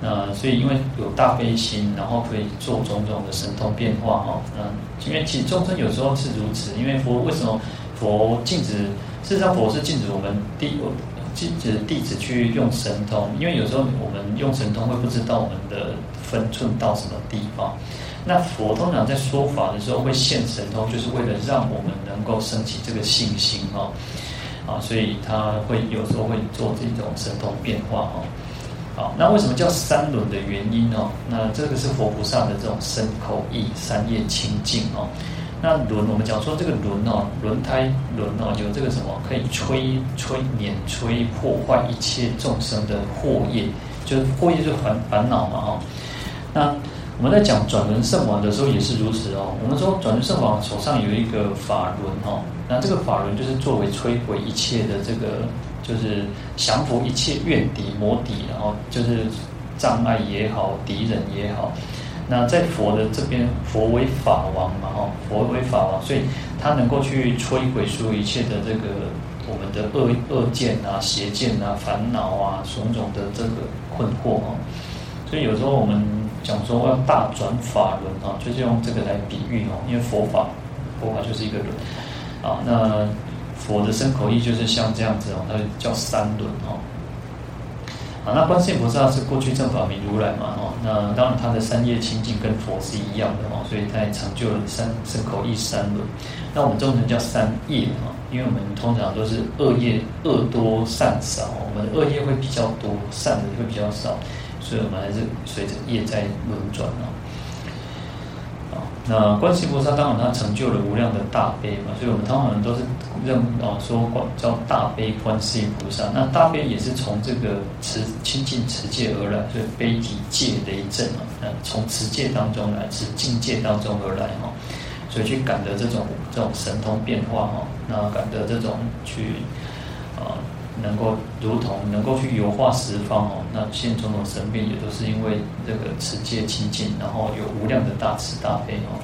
那所以因为有大悲心，然后可以做种种的神通变化哈。那因为其实众生有时候是如此，因为佛为什么佛禁止？事实上佛是禁止我们弟禁止弟子去用神通，因为有时候我们用神通会不知道我们的分寸到什么地方。那佛通常在说法的时候会现神通，就是为了让我们能够升起这个信心啊，啊，所以他会有时候会做这种神通变化啊。好，那为什么叫三轮的原因哦？那这个是佛菩萨的这种身口意三业清净哦。那轮我们讲说这个轮哦，轮胎轮哦，有这个什么可以摧摧碾摧破坏一切众生的惑业，就是惑业就是烦烦恼嘛哦。那我们在讲转轮圣王的时候也是如此哦。我们说转轮圣王手上有一个法轮哦，那这个法轮就是作为摧毁一切的这个。就是降服一切怨敌魔敌，然后就是障碍也好，敌人也好。那在佛的这边，佛为法王嘛，哈，佛为法王，所以他能够去摧毁所有一切的这个我们的恶恶见啊、邪见啊、烦恼啊、种种的这个困惑啊。所以有时候我们讲说要大转法轮啊，就是用这个来比喻哦，因为佛法，佛法就是一个轮啊，那。佛的身口意就是像这样子哦，它叫三轮哦。啊，那观世音菩萨是过去正法明如来嘛哦，那当然他的三业清净跟佛是一样的哦，所以他也成就了三身口意三轮。那我们中文叫三业啊，因为我们通常都是恶业恶多善少，我们恶业会比较多，善的会比较少，所以我们还是随着业在轮转啊。那观世菩萨当然他成就了无量的大悲嘛，所以我们通常都是认啊说叫大悲观世音菩萨。那大悲也是从这个持清净持戒而来，所以悲体戒雷震啊，那从持戒当中来，持境界当中而来哈，所以去感得这种这种神通变化哈，那感得这种去。能够如同能够去游化十方哦，那现种种神变也都是因为这个持戒清净，然后有无量的大慈大悲哦。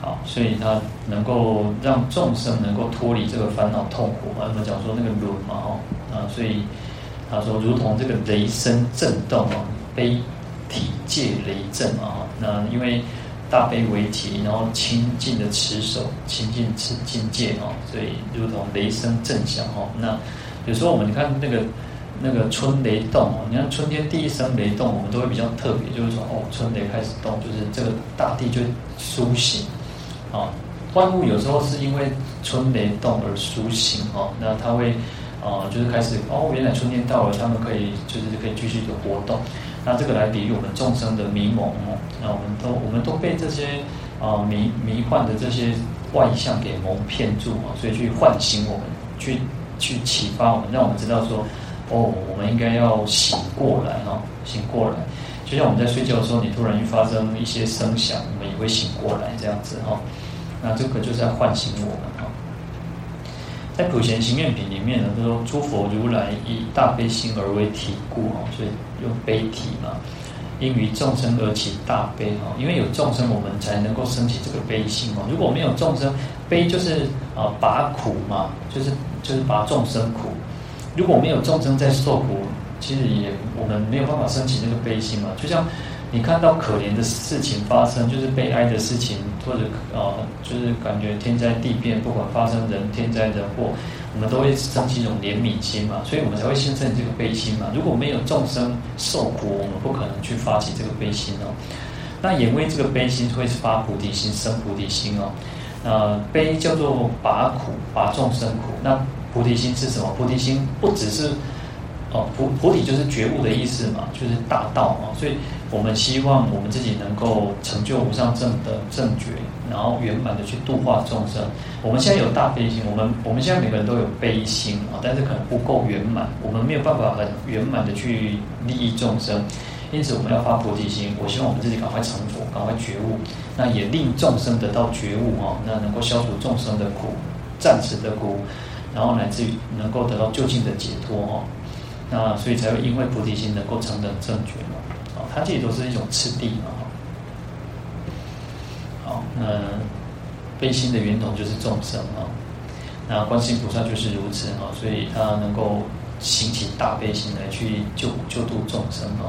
好，所以他能够让众生能够脱离这个烦恼痛苦嘛。我们讲说那个轮嘛哦，啊，所以他说如同这个雷声震动哦，悲体戒雷震啊。那因为大悲为体，然后清净的持守，清净持境界哦，所以如同雷声震响哦。那有时候我们你看那个那个春雷动哦，你看春天第一声雷动，我们都会比较特别，就是说哦，春雷开始动，就是这个大地就苏醒啊。万物有时候是因为春雷动而苏醒哦，那它会啊，就是开始哦，原来春天到了，他们可以就是可以继续的活动。那这个来比喻我们众生的迷蒙哦，那我们都我们都被这些啊迷迷幻的这些外相给蒙骗住啊，所以去唤醒我们，去去启发我们，让我们知道说，哦，我们应该要醒过来哈，醒过来。就像我们在睡觉的时候，你突然一发生一些声响，我们也会醒过来这样子哈。那这个就是在唤醒我们哈。在普贤行愿品里面呢，他说诸佛如来以大悲心而为体故哦，所以用悲体嘛，因于众生而起大悲哈，因为有众生，我们才能够升起这个悲心嘛。如果没有众生，悲就是啊拔苦嘛，就是就是拔众生苦。如果没有众生在受苦，其实也我们没有办法升起那个悲心嘛。就像你看到可怜的事情发生，就是悲哀的事情。或者啊，就是感觉天灾地变，不管发生人天灾人祸，我们都会升起一种怜悯心嘛，所以我们才会形成这个悲心嘛。如果没有众生受苦，我们不可能去发起这个悲心哦。那也为这个悲心会发菩提心，生菩提心哦。那悲叫做拔苦，拔众生苦。那菩提心是什么？菩提心不只是哦，菩菩提就是觉悟的意思嘛，就是大道嘛，所以。我们希望我们自己能够成就无上正的正觉，然后圆满的去度化众生。我们现在有大悲心，我们我们现在每个人都有悲心啊，但是可能不够圆满，我们没有办法很圆满的去利益众生。因此，我们要发菩提心。我希望我们自己赶快成佛，赶快觉悟，那也令众生得到觉悟啊，那能够消除众生的苦，暂时的苦，然后乃至于能够得到究竟的解脱哦。那所以才会因为菩提心能够成等正觉嘛。它这里都是一种次第嘛，好，那悲心的源头就是众生啊，那观世音菩萨就是如此啊，所以他能够行起大悲心来去救救度众生啊。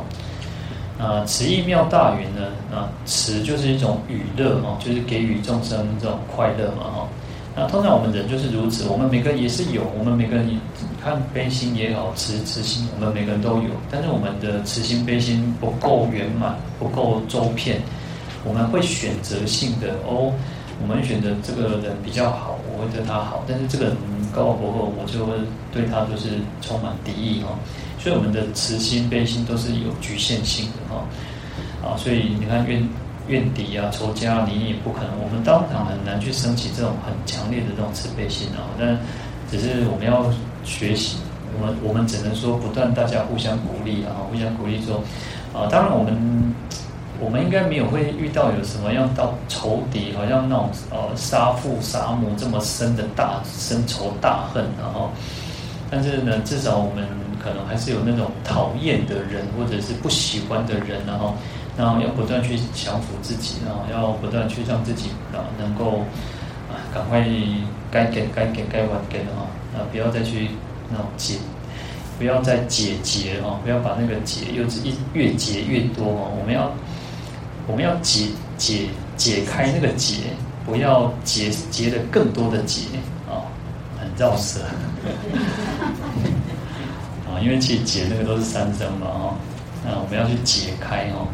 啊，慈意妙大云呢，啊，慈就是一种娱乐啊，就是给予众生这种快乐嘛哈。那通常我们人就是如此，我们每个人也是有，我们每个人看悲心也好，慈慈心，我们每个人都有。但是我们的慈心悲心不够圆满，不够周遍，我们会选择性的哦，我们选择这个人比较好，我会对他好。但是这个人高高薄厚，我就会对他就是充满敌意哦。所以我们的慈心悲心都是有局限性的哈。啊，所以你看愿怨敌啊、仇家，你也不可能，我们当场很难去升起这种很强烈的这种慈悲心啊。但只是我们要学习，我们我们只能说不断大家互相鼓励啊，互相鼓励说啊，当然我们。我们应该没有会遇到有什么样到仇敌，好像那种呃杀父杀母这么深的大深仇大恨，然后，但是呢，至少我们可能还是有那种讨厌的人或者是不喜欢的人，然后，然后要不断去降服自己，然后要不断去让自己啊能够啊赶快该给该给该还给的啊，啊不要再去那种解，不要再解结啊，不要把那个结又是一越结越多啊，我们要。我们要解解解开那个结，不要结结的更多的结啊，很绕舌啊，因为其实结那个都是三声嘛哈，那我们要去解开哦，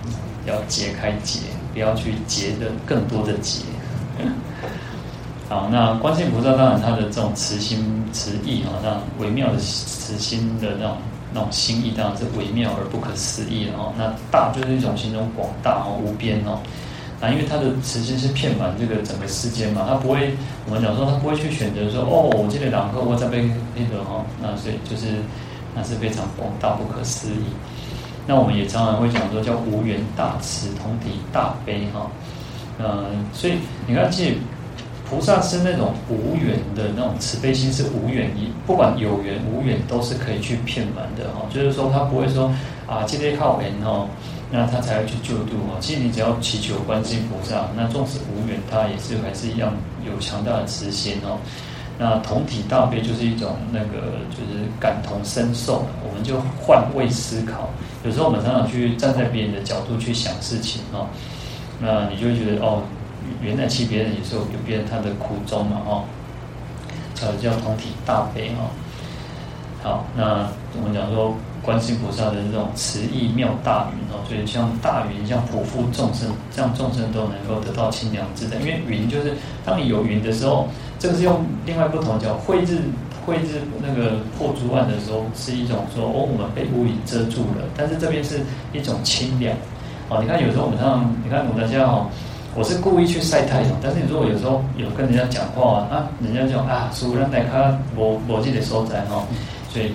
要解开结，不要去结的更多的结。好，那观世音菩萨当然他的这种慈心慈意啊，那微妙的慈心的那种。那种心意当然是微妙而不可思议哦。那大就是一种形容广大哦、无边哦。那因为他的慈心是遍满这个整个世间嘛，他不会，我们讲说他不会去选择说哦，我这里两个我这边那个哈，那所以就是那是非常广大不可思议。那我们也常常会讲说叫无缘大慈，同体大悲哈。嗯，所以你看这。菩萨是那种无缘的那种慈悲心，是无缘一，不管有缘无缘，都是可以去骗满的哈。就是说，他不会说啊，今天靠缘哦，那他才会去救度哦。其实你只要祈求观世音菩萨，那纵使无缘，他也是还是一样有强大的慈心哦。那同体大悲就是一种那个，就是感同身受。我们就换位思考，有时候我们常常去站在别人的角度去想事情哦，那你就会觉得哦。原来其别人也是有有别人他的苦衷嘛，哦，叫叫同体大悲哦。好，那我们讲说观世音菩萨的这种慈意妙大云哦，所以像大云，像普覆众生，这样众生都能够得到清凉自在。因为云就是当你有云的时候，这个是用另外不同的叫慧日绘制那个破竹案的时候，是一种说哦，我们被乌云遮住了，但是这边是一种清凉。哦，你看有时候我们像你看我们家哦。我是故意去晒太阳，但是你如果有时候有跟人家讲话啊，人家讲啊，苏人来看我我记得收在哈，所以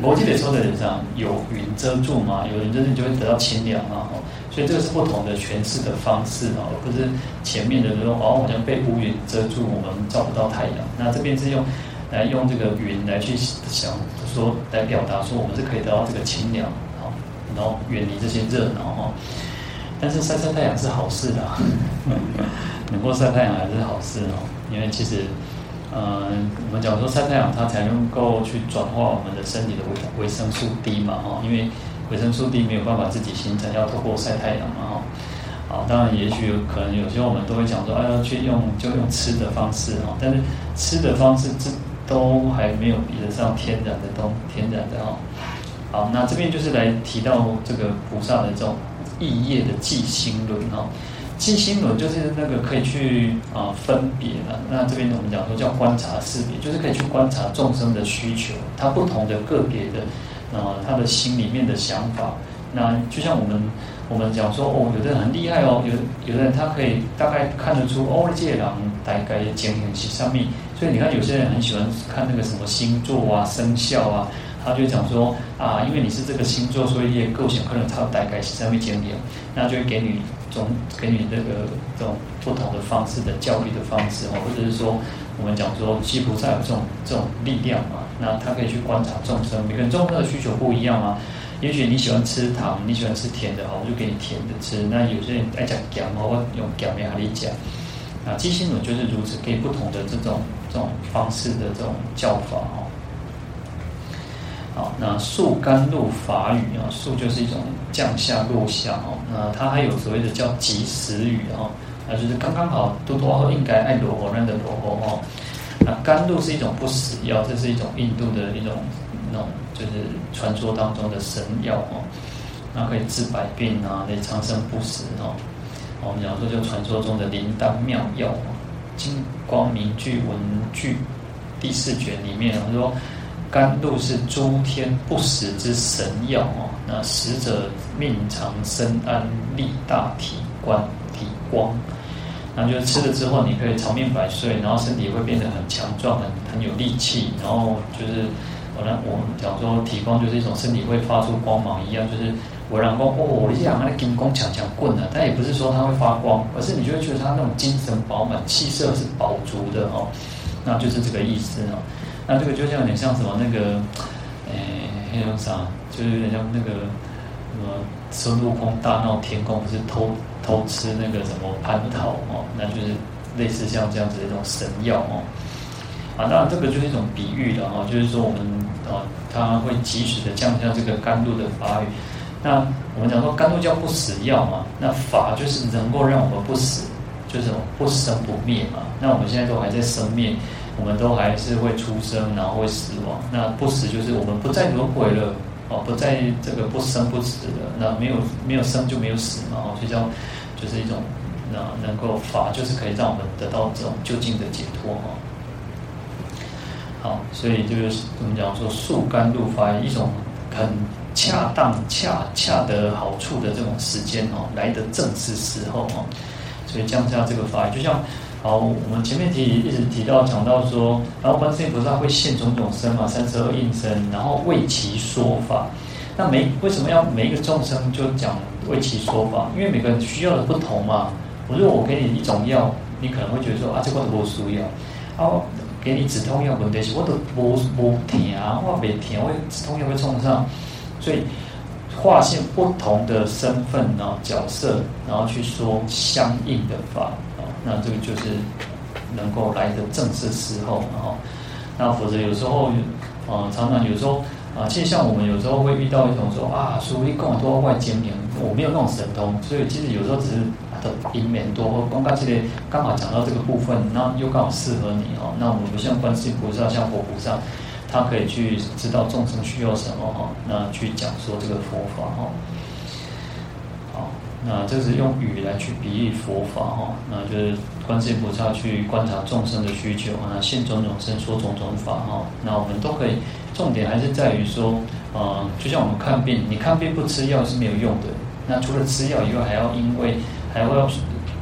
我记得收在的上有云遮住嘛，有云遮住你就会得到清凉嘛，所以这个是不同的诠释的方式啊，而不是前面的说哦，好像被乌云遮住，我们照不到太阳。那这边是用来用这个云来去想说，来表达说我们是可以得到这个清凉好，然后远离这些热闹哈。但是晒晒太阳是好事的，能够晒太阳还是好事哦。因为其实，嗯、呃，我们讲说晒太阳，它才能够去转化我们的身体的维维生素 D 嘛，哈。因为维生素 D 没有办法自己形成，要透过晒太阳嘛，哈。好，当然，也许可能有些我们都会讲说，哎，要去用就用吃的方式哈。但是吃的方式这都还没有比得上天然的东天然的哈。好，那这边就是来提到这个菩萨的这种。异业的寂心轮哈，寂心轮就是那个可以去啊分别了。那这边我们讲说叫观察识别，就是可以去观察众生的需求，他不同的个别的啊，他的心里面的想法。那就像我们我们讲说哦，有的人很厉害哦，有有的人他可以大概看得出哦，这人大概经验是上面。所以你看有些人很喜欢看那个什么星座啊、生肖啊。他就讲说啊，因为你是这个星座，所以也构想可能他大概是什么经验，那就会给你种给你这个这种不同的方式的教育的方式哦，或者是说我们讲说，西菩萨有这种这种力量嘛，那他可以去观察众生，每个人众生的需求不一样嘛。也许你喜欢吃糖，你喜欢吃甜的哦，我就给你甜的吃。那有些人爱讲咸哦，我用咸的和你讲。啊，寂心轮就是如此，给不同的这种这种方式的这种教法哦。好，那树甘露法语啊，树就是一种降下落下哦。那它还有所谓的叫及时雨哦，那就是刚刚好，多多后应该爱罗火，让的罗火哦。那甘露是一种不死药，这是一种印度的一种那种就是传说当中的神药哦。那可以治百病啊，可以长生不死哦。我们讲说就传说中的灵丹妙药哦，《金光明句文具》第四卷里面他说。甘露是诸天不死之神药哦，那食者命长身安，力大体观体光。那就是吃了之后，你可以长命百岁，然后身体会变得很强壮，很很有力气。然后就是我呢，我们讲说体光就是一种身体会发出光芒一样，就是我让光哦，你想那金光强强棍啊，但也不是说它会发光，而是你就会觉得它那种精神饱满，气色是饱足的哦，那就是这个意思哦。那这个就像有点像什么那个，诶，那种啥，就是有点像那个什么孙悟空大闹天宫，不是偷。偷吃那个什么蟠桃哦，那就是类似像这样子的一种神药哦。啊，当然这个就是一种比喻的哈，就是说我们啊，它会及时的降下这个甘露的法雨。那我们讲说甘露叫不死药嘛，那法就是能够让我们不死，就是不生不灭嘛。那我们现在都还在生灭，我们都还是会出生，然后会死亡。那不死就是我们不再轮回了。哦，不在这个不生不死的，那没有没有生就没有死嘛，哦，所以叫就是一种那能够法，就是可以让我们得到这种究竟的解脱哈。好，所以就是我们讲说速甘露法，一种很恰当、恰恰得好处的这种时间哦，来的正是时候哦，所以降下这个法，就像。好，我们前面提一直提到讲到说，然后观世音菩萨会现种种身嘛，三十二应身，然后为其说法。那每为什么要每一个众生就讲为其说法？因为每个人需要的不同嘛。我说我给你一种药，你可能会觉得说啊，这个我需要。啊，给你止痛药，问题是我都无无疼啊，我没疼，我止痛药会冲上。所以划线不同的身份然后角色，然后去说相应的法啊。那这个就是能够来的正是时候，然后，那否则有时候，啊，常常有时候，啊，其实像我们有时候会遇到一种说啊，所以跟我多外见面，我没有那种神通，所以其实有时候只是的因缘多，或刚刚这里刚好讲到这个部分，那又刚好适合你哦。那我们不像观世音菩萨，像佛菩萨，他可以去知道众生需要什么哈，那去讲说这个佛法哈。好那这是用语来去比喻佛法哈，那就是观世音菩萨去观察众生的需求啊，现种种身说种种法哈。那我们都可以，重点还是在于说，啊，就像我们看病，你看病不吃药是没有用的。那除了吃药以外，还要因为还要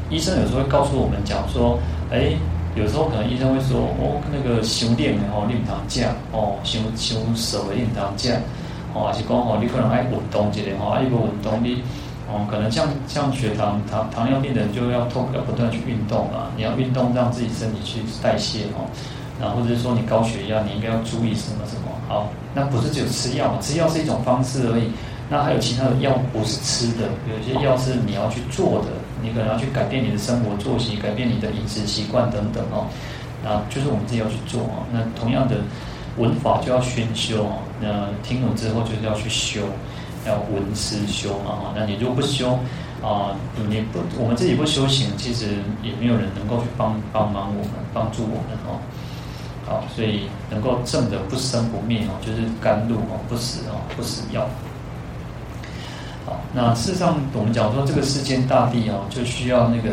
医生有时候会告诉我们讲说，哎，有时候可能医生会说，哦，那个修炼的哦，你唔当食哦，修修手的你唔当食哦，还是讲哦，你可能爱运动之类哦，爱个运动你。哦，可能像像血糖糖糖尿病的人就要透要不断去运动啊，你要运动让自己身体去代谢哦，然后或者是说你高血压，你应该要注意什么什么。好，那不是只有吃药，吃药是一种方式而已。那还有其他的药不是吃的，有些药是你要去做的，你可能要去改变你的生活作息，改变你的饮食习惯等等哦。那就是我们自己要去做哦。那同样的闻法就要宣修哦，那听懂之后就是要去修。要闻思修嘛哈，那你如果不修啊，你不我们自己不修行，其实也没有人能够去帮帮忙我们，帮助我们哦。好，所以能够证的不生不灭哦，就是甘露哦，不死哦，不死药。好，那事实上我们讲说这个世间大地哦，就需要那个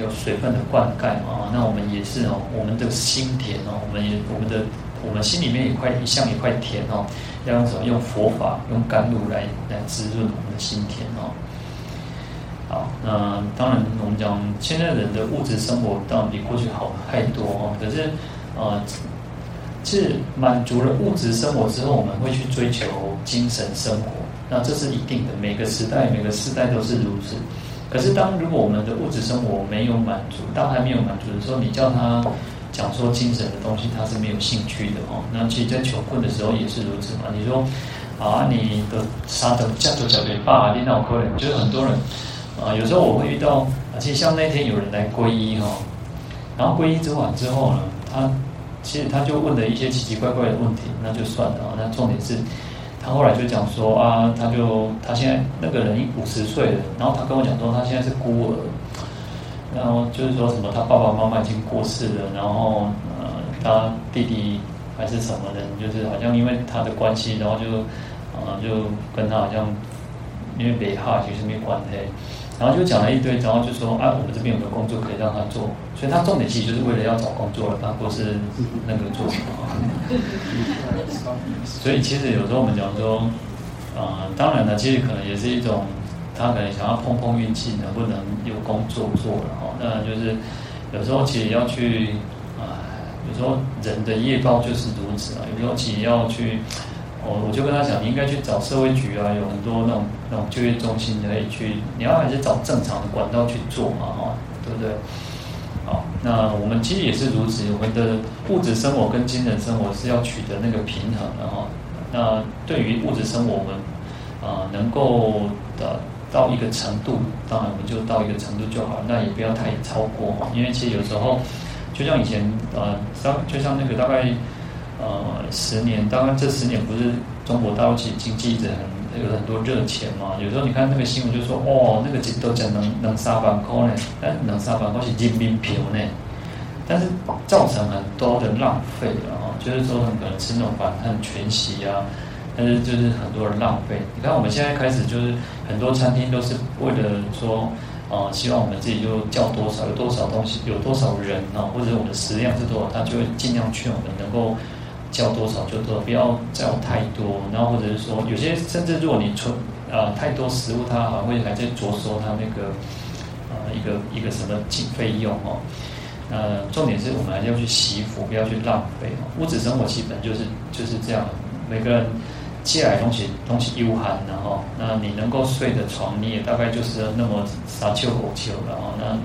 有水分的灌溉嘛。那我们也是哦，我们的心田哦，我们也我们的我们心里面一块一像一块田哦。要用什么？用佛法，用甘露来来滋润我们的心田哦。好，那当然我们讲现在人的物质生活当然比过去好太多哦。可是，呃，是满足了物质生活之后，我们会去追求精神生活。那这是一定的，每个时代每个时代都是如此。可是，当如果我们的物质生活没有满足，当还没有满足的时候，你叫他。讲说精神的东西，他是没有兴趣的哦。那其实，在求困的时候也是如此嘛。你说啊，你的啥的叫做叫给爸，你脑壳人，就是很多人啊。有时候我会遇到，其实像那天有人来皈依哈，然后皈依之完之后呢，他其实他就问了一些奇奇怪怪的问题，那就算了啊。那重点是，他后来就讲说啊，他就他现在那个人五十岁了，然后他跟我讲说，他现在是孤儿。然后就是说什么，他爸爸妈妈已经过世了，然后呃，他弟弟还是什么人，就是好像因为他的关系，然后就呃就跟他好像因为北哈其实没关系，然后就讲了一堆，然后就说啊，我们这边有没有工作可以让他做？所以他重点其实就是为了要找工作了，他不是那个做什么。所以其实有时候我们讲说，呃，当然了，其实可能也是一种他可能想要碰碰运气，能不能有工作做了哈。那就是有时候其实要去啊、呃，有时候人的业报就是如此啊，有时候其实要去。我我就跟他讲，你应该去找社会局啊，有很多那种那种就业中心可以去，你要还是找正常的管道去做嘛，哈，对不对？好，那我们其实也是如此，我们的物质生活跟精神生活是要取得那个平衡的哈。那对于物质生活，我们啊、能够的到一个程度，当然我们就到一个程度就好，那也不要太超过哈，因为其实有时候就像以前呃，像就像那个大概。呃，十年，当然这十年不是中国大陆其实经济一直很有很多热钱嘛。有时候你看那个新闻就说，哦，那个都讲能能三万块呢，但能三万块是人民币呢，但是造成很多的浪费了哈，就是说很可能吃那种饭很全席啊，但是就是很多人浪费。你看我们现在开始就是很多餐厅都是为了说，呃，希望我们自己就叫多少有多少东西，有多少人啊，或者我们的食量是多少，他就会尽量劝我们能够。叫多少就多，不要叫太多。然后或者是说，有些甚至如果你存、呃、太多食物，它好像会还在着收它那个、呃、一个一个什么费费用哦。呃，重点是我们还是要去惜福，不要去浪费哦。物质生活基本就是就是这样，每个人借来东西东西有限，然后那你能够睡的床，你也大概就是那么三秋五秋了哦。那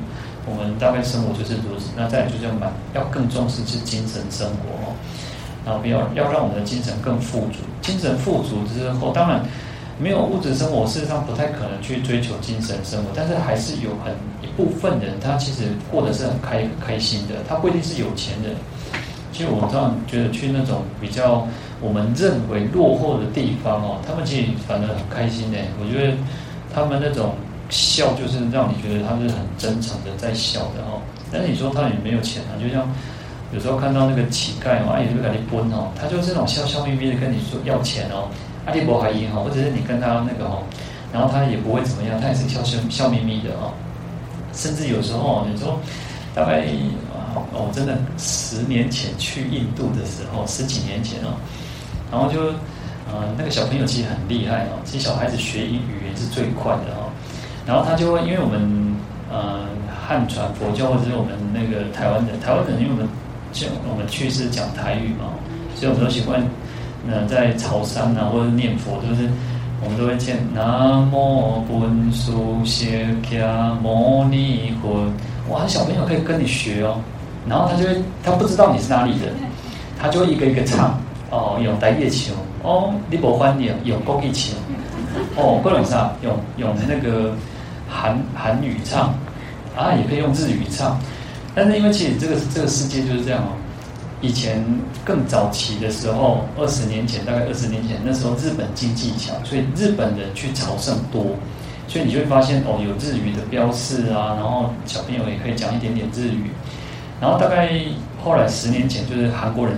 我们大概生活就是如此。那再就是要蛮要更重视是精神生活哦。然后不要要让我们的精神更富足，精神富足之后，当然没有物质生活，事实上不太可能去追求精神生活。但是还是有很一部分人，他其实过得是很开开心的。他不一定是有钱人。其实我这样觉得，去那种比较我们认为落后的地方哦，他们其实反而很开心的。我觉得他们那种笑，就是让你觉得他们是很真诚的在笑的哦。但是你说他也没有钱啊，就像。有时候看到那个乞丐哦，阿姨就给你分哦，他就是那种笑笑眯眯的跟你说要钱哦，阿弟伯还赢哦，或者是你跟他那个哦，然后他也不会怎么样，他也是笑笑笑眯眯的哦，甚至有时候你说大概哦，真的十年前去印度的时候，十几年前哦，然后就呃那个小朋友其实很厉害哦，其实小孩子学英语言是最快的哦，然后他就会因为我们呃汉传佛教或者是我们那个台湾的，台湾人因为我们。像我们去是讲台语嘛，所以我们都习惯，呃，在朝山啊或者念佛，都是我们都会念南无本师释迦牟尼佛。哇，小朋友可以跟你学哦，然后他就会，他不知道你是哪里的，他就一个一个唱哦，用台语唱哦，你不翻译用国语唱哦，各种啥用用那个韩韩语唱啊，也可以用日语唱。但是因为其实这个这个世界就是这样哦，以前更早期的时候，二十年前，大概二十年前，那时候日本经济强，所以日本人去朝圣多，所以你就会发现哦，有日语的标示啊，然后小朋友也可以讲一点点日语，然后大概后来十年前，就是韩国人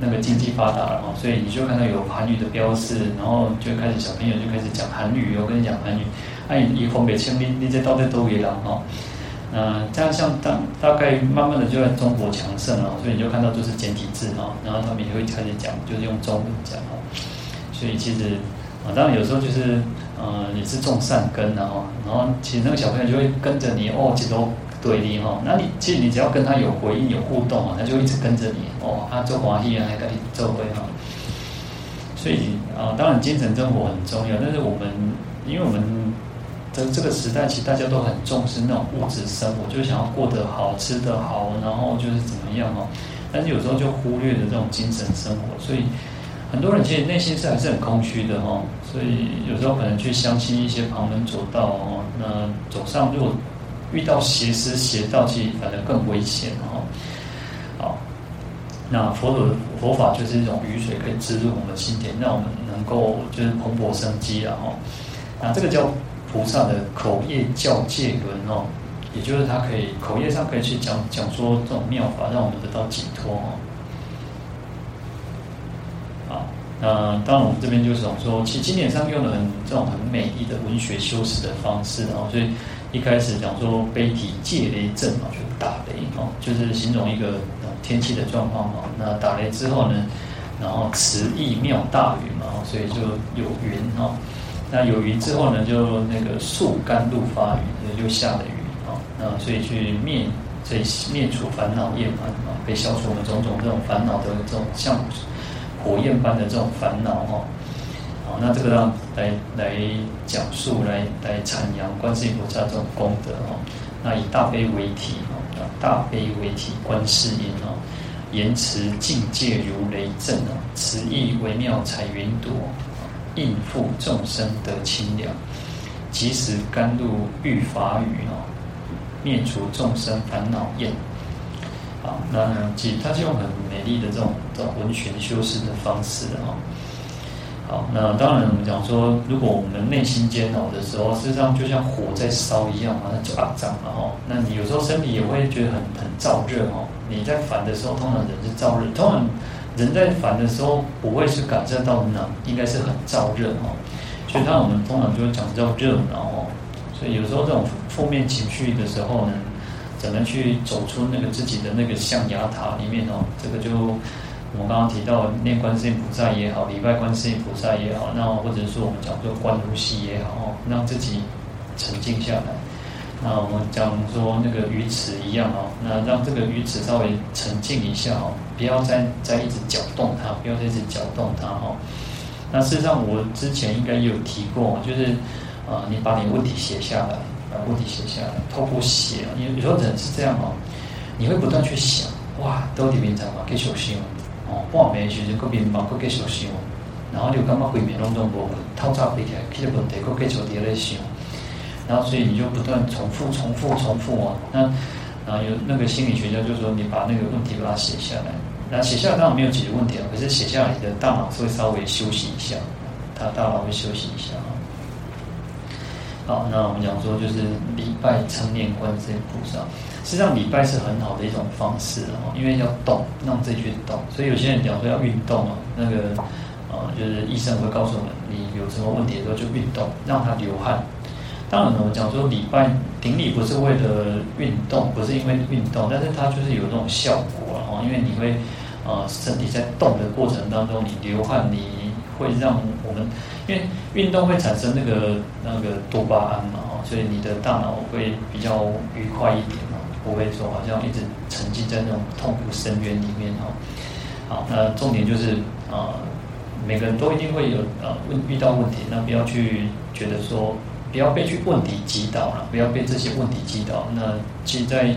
那个经济发达了嘛，所以你就看到有韩语的标示，然后就开始小朋友就开始讲韩语，我跟你讲韩语，哎，以后北清你你这到底都给了哈。嗯，这样像大大概慢慢的就在中国强盛了，所以你就看到就是简体字哈，然后他们也会开始讲，就是用中文讲哈，所以其实啊，当然有时候就是呃也是种善根的哈，然后其实那个小朋友就会跟着你哦，几多对立哈，那你其实你只要跟他有回应有互动啊，他就一直跟着你哦，他做华裔啊，还跟你做会哈，所以啊，当然精神生活很重要，但是我们因为我们。这个时代，其实大家都很重视那种物质生活，就想要过得好，吃得好，然后就是怎么样哦。但是有时候就忽略了这种精神生活，所以很多人其实内心是还是很空虚的哦。所以有时候可能去相信一些旁门左道哦，那走上如果遇到邪师邪道，其实反而更危险哦。那佛陀佛法就是一种雨水，可以滋润我们的心田，让我们能够就是蓬勃生机了哦。那这个叫。菩萨的口业教诫轮哦，也就是他可以口业上可以去讲讲说这种妙法，让我们得到解脱哦。好，那当然我们这边就是讲说，其实经典上用了很这种很美丽的文学修辞的方式哦，所以一开始讲说悲体借雷阵嘛，就打雷哦，就是形容一个天气的状况嘛。那打雷之后呢，然后慈意妙大云嘛，所以就有云哈。那有云之后呢，就那个树甘露发雨，就下了雨啊。那所以去灭，所以灭除烦恼厌烦啊，可以消除我们种种这种烦恼的这种像火焰般的这种烦恼哈。好，那这个让来来讲述，来来阐扬观世音菩萨这种功德哈。那以大悲为体哈，大悲为体观世音哈，言辞境界如雷震啊，词意微妙彩云朵，应付众生得清凉，即时甘露遇法雨哦，灭除众生烦恼厌。好，那即他是用很美丽的这种这种文学修饰的方式哈。好，那当然我们讲说，如果我们内心煎熬的时候，事实上就像火在烧一样嘛，那就啊脏了哈。那你有时候身体也会觉得很很燥热哈。你在烦的时候，通常人是燥热，通常人在烦的时候不会是感受到冷，应该是很燥热哈。所以当我们通常就会讲叫热恼哦。所以有时候这种负面情绪的时候呢，怎么去走出那个自己的那个象牙塔里面哦？这个就。我们刚刚提到念观世音菩萨也好，礼拜观世音菩萨也好，那或者说我们讲做观呼吸也好，让自己沉静下来。那我们讲说那个鱼池一样哦，那让这个鱼池稍微沉静一下哦，不要再再一直搅动它，不要再一直搅动它哈。那事实上我之前应该有提过，就是啊，你把你问题写下来，把问题写下来，透过写，因为有时候人是这样哦，你会不断去想，哇，到底平常嘛，给小心。哦，哦半暝时阵，佫面貌佫继续想，然后就感觉规暝拢总无透早起来，其实问题佫继续伫咧想，然后所以你就不断重复、重复、重复啊。那然后有那个心理学家就说，你把那个问题把它写下来，那写下来当然没有解决问题啊，可是写下来你的大脑是会稍微休息一下，他大脑会休息一下啊。好，那我们讲说就是礼拜称念观世音菩萨。实际上礼拜是很好的一种方式啊，因为要动，让自己去动。所以有些人讲说要运动啊，那个呃，就是医生会告诉我们，你有什么问题的时候就运动，让他流汗。当然呢，我讲说礼拜顶礼不是为了运动，不是因为运动，但是它就是有那种效果啊。因为你会呃身体在动的过程当中，你流汗，你会让我们因为运动会产生那个那个多巴胺嘛，所以你的大脑会比较愉快一点。不会说好像一直沉浸在那种痛苦深渊里面哈。好，那重点就是啊、呃，每个人都一定会有啊问遇到问题，那不要去觉得说不要被去问题击倒了，不要被这些问题击倒。那其实在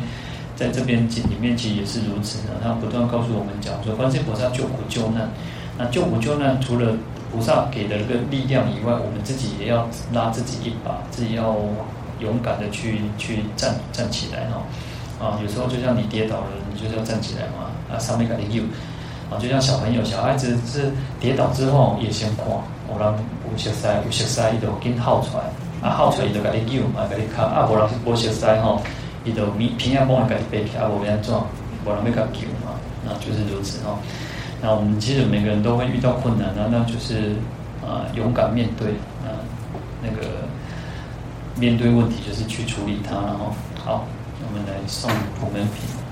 在这边里面其实也是如此的，他不断告诉我们讲说，观世音菩萨救苦救难。那救苦救难除了菩萨给的那个力量以外，我们自己也要拉自己一把，自己要勇敢的去去站站起来哈。啊，有时候就像你跌倒了，你就是要站起来嘛。啊，上面搞点油，啊，就像小朋友、小孩子是跌倒之后也先看，有人有熟悉，有熟悉，伊就紧好出来，啊，好出来伊就搞点油嘛，搞点卡，啊，无人无熟悉吼，伊就平平安帮人搞点背起，啊，无要怎，无人要搞救嘛，那就是如此哈。那我们其实每个人都会遇到困难啊，那就是啊，勇敢面对啊，那个面对问题就是去处理它，然后好。我们来送普门品。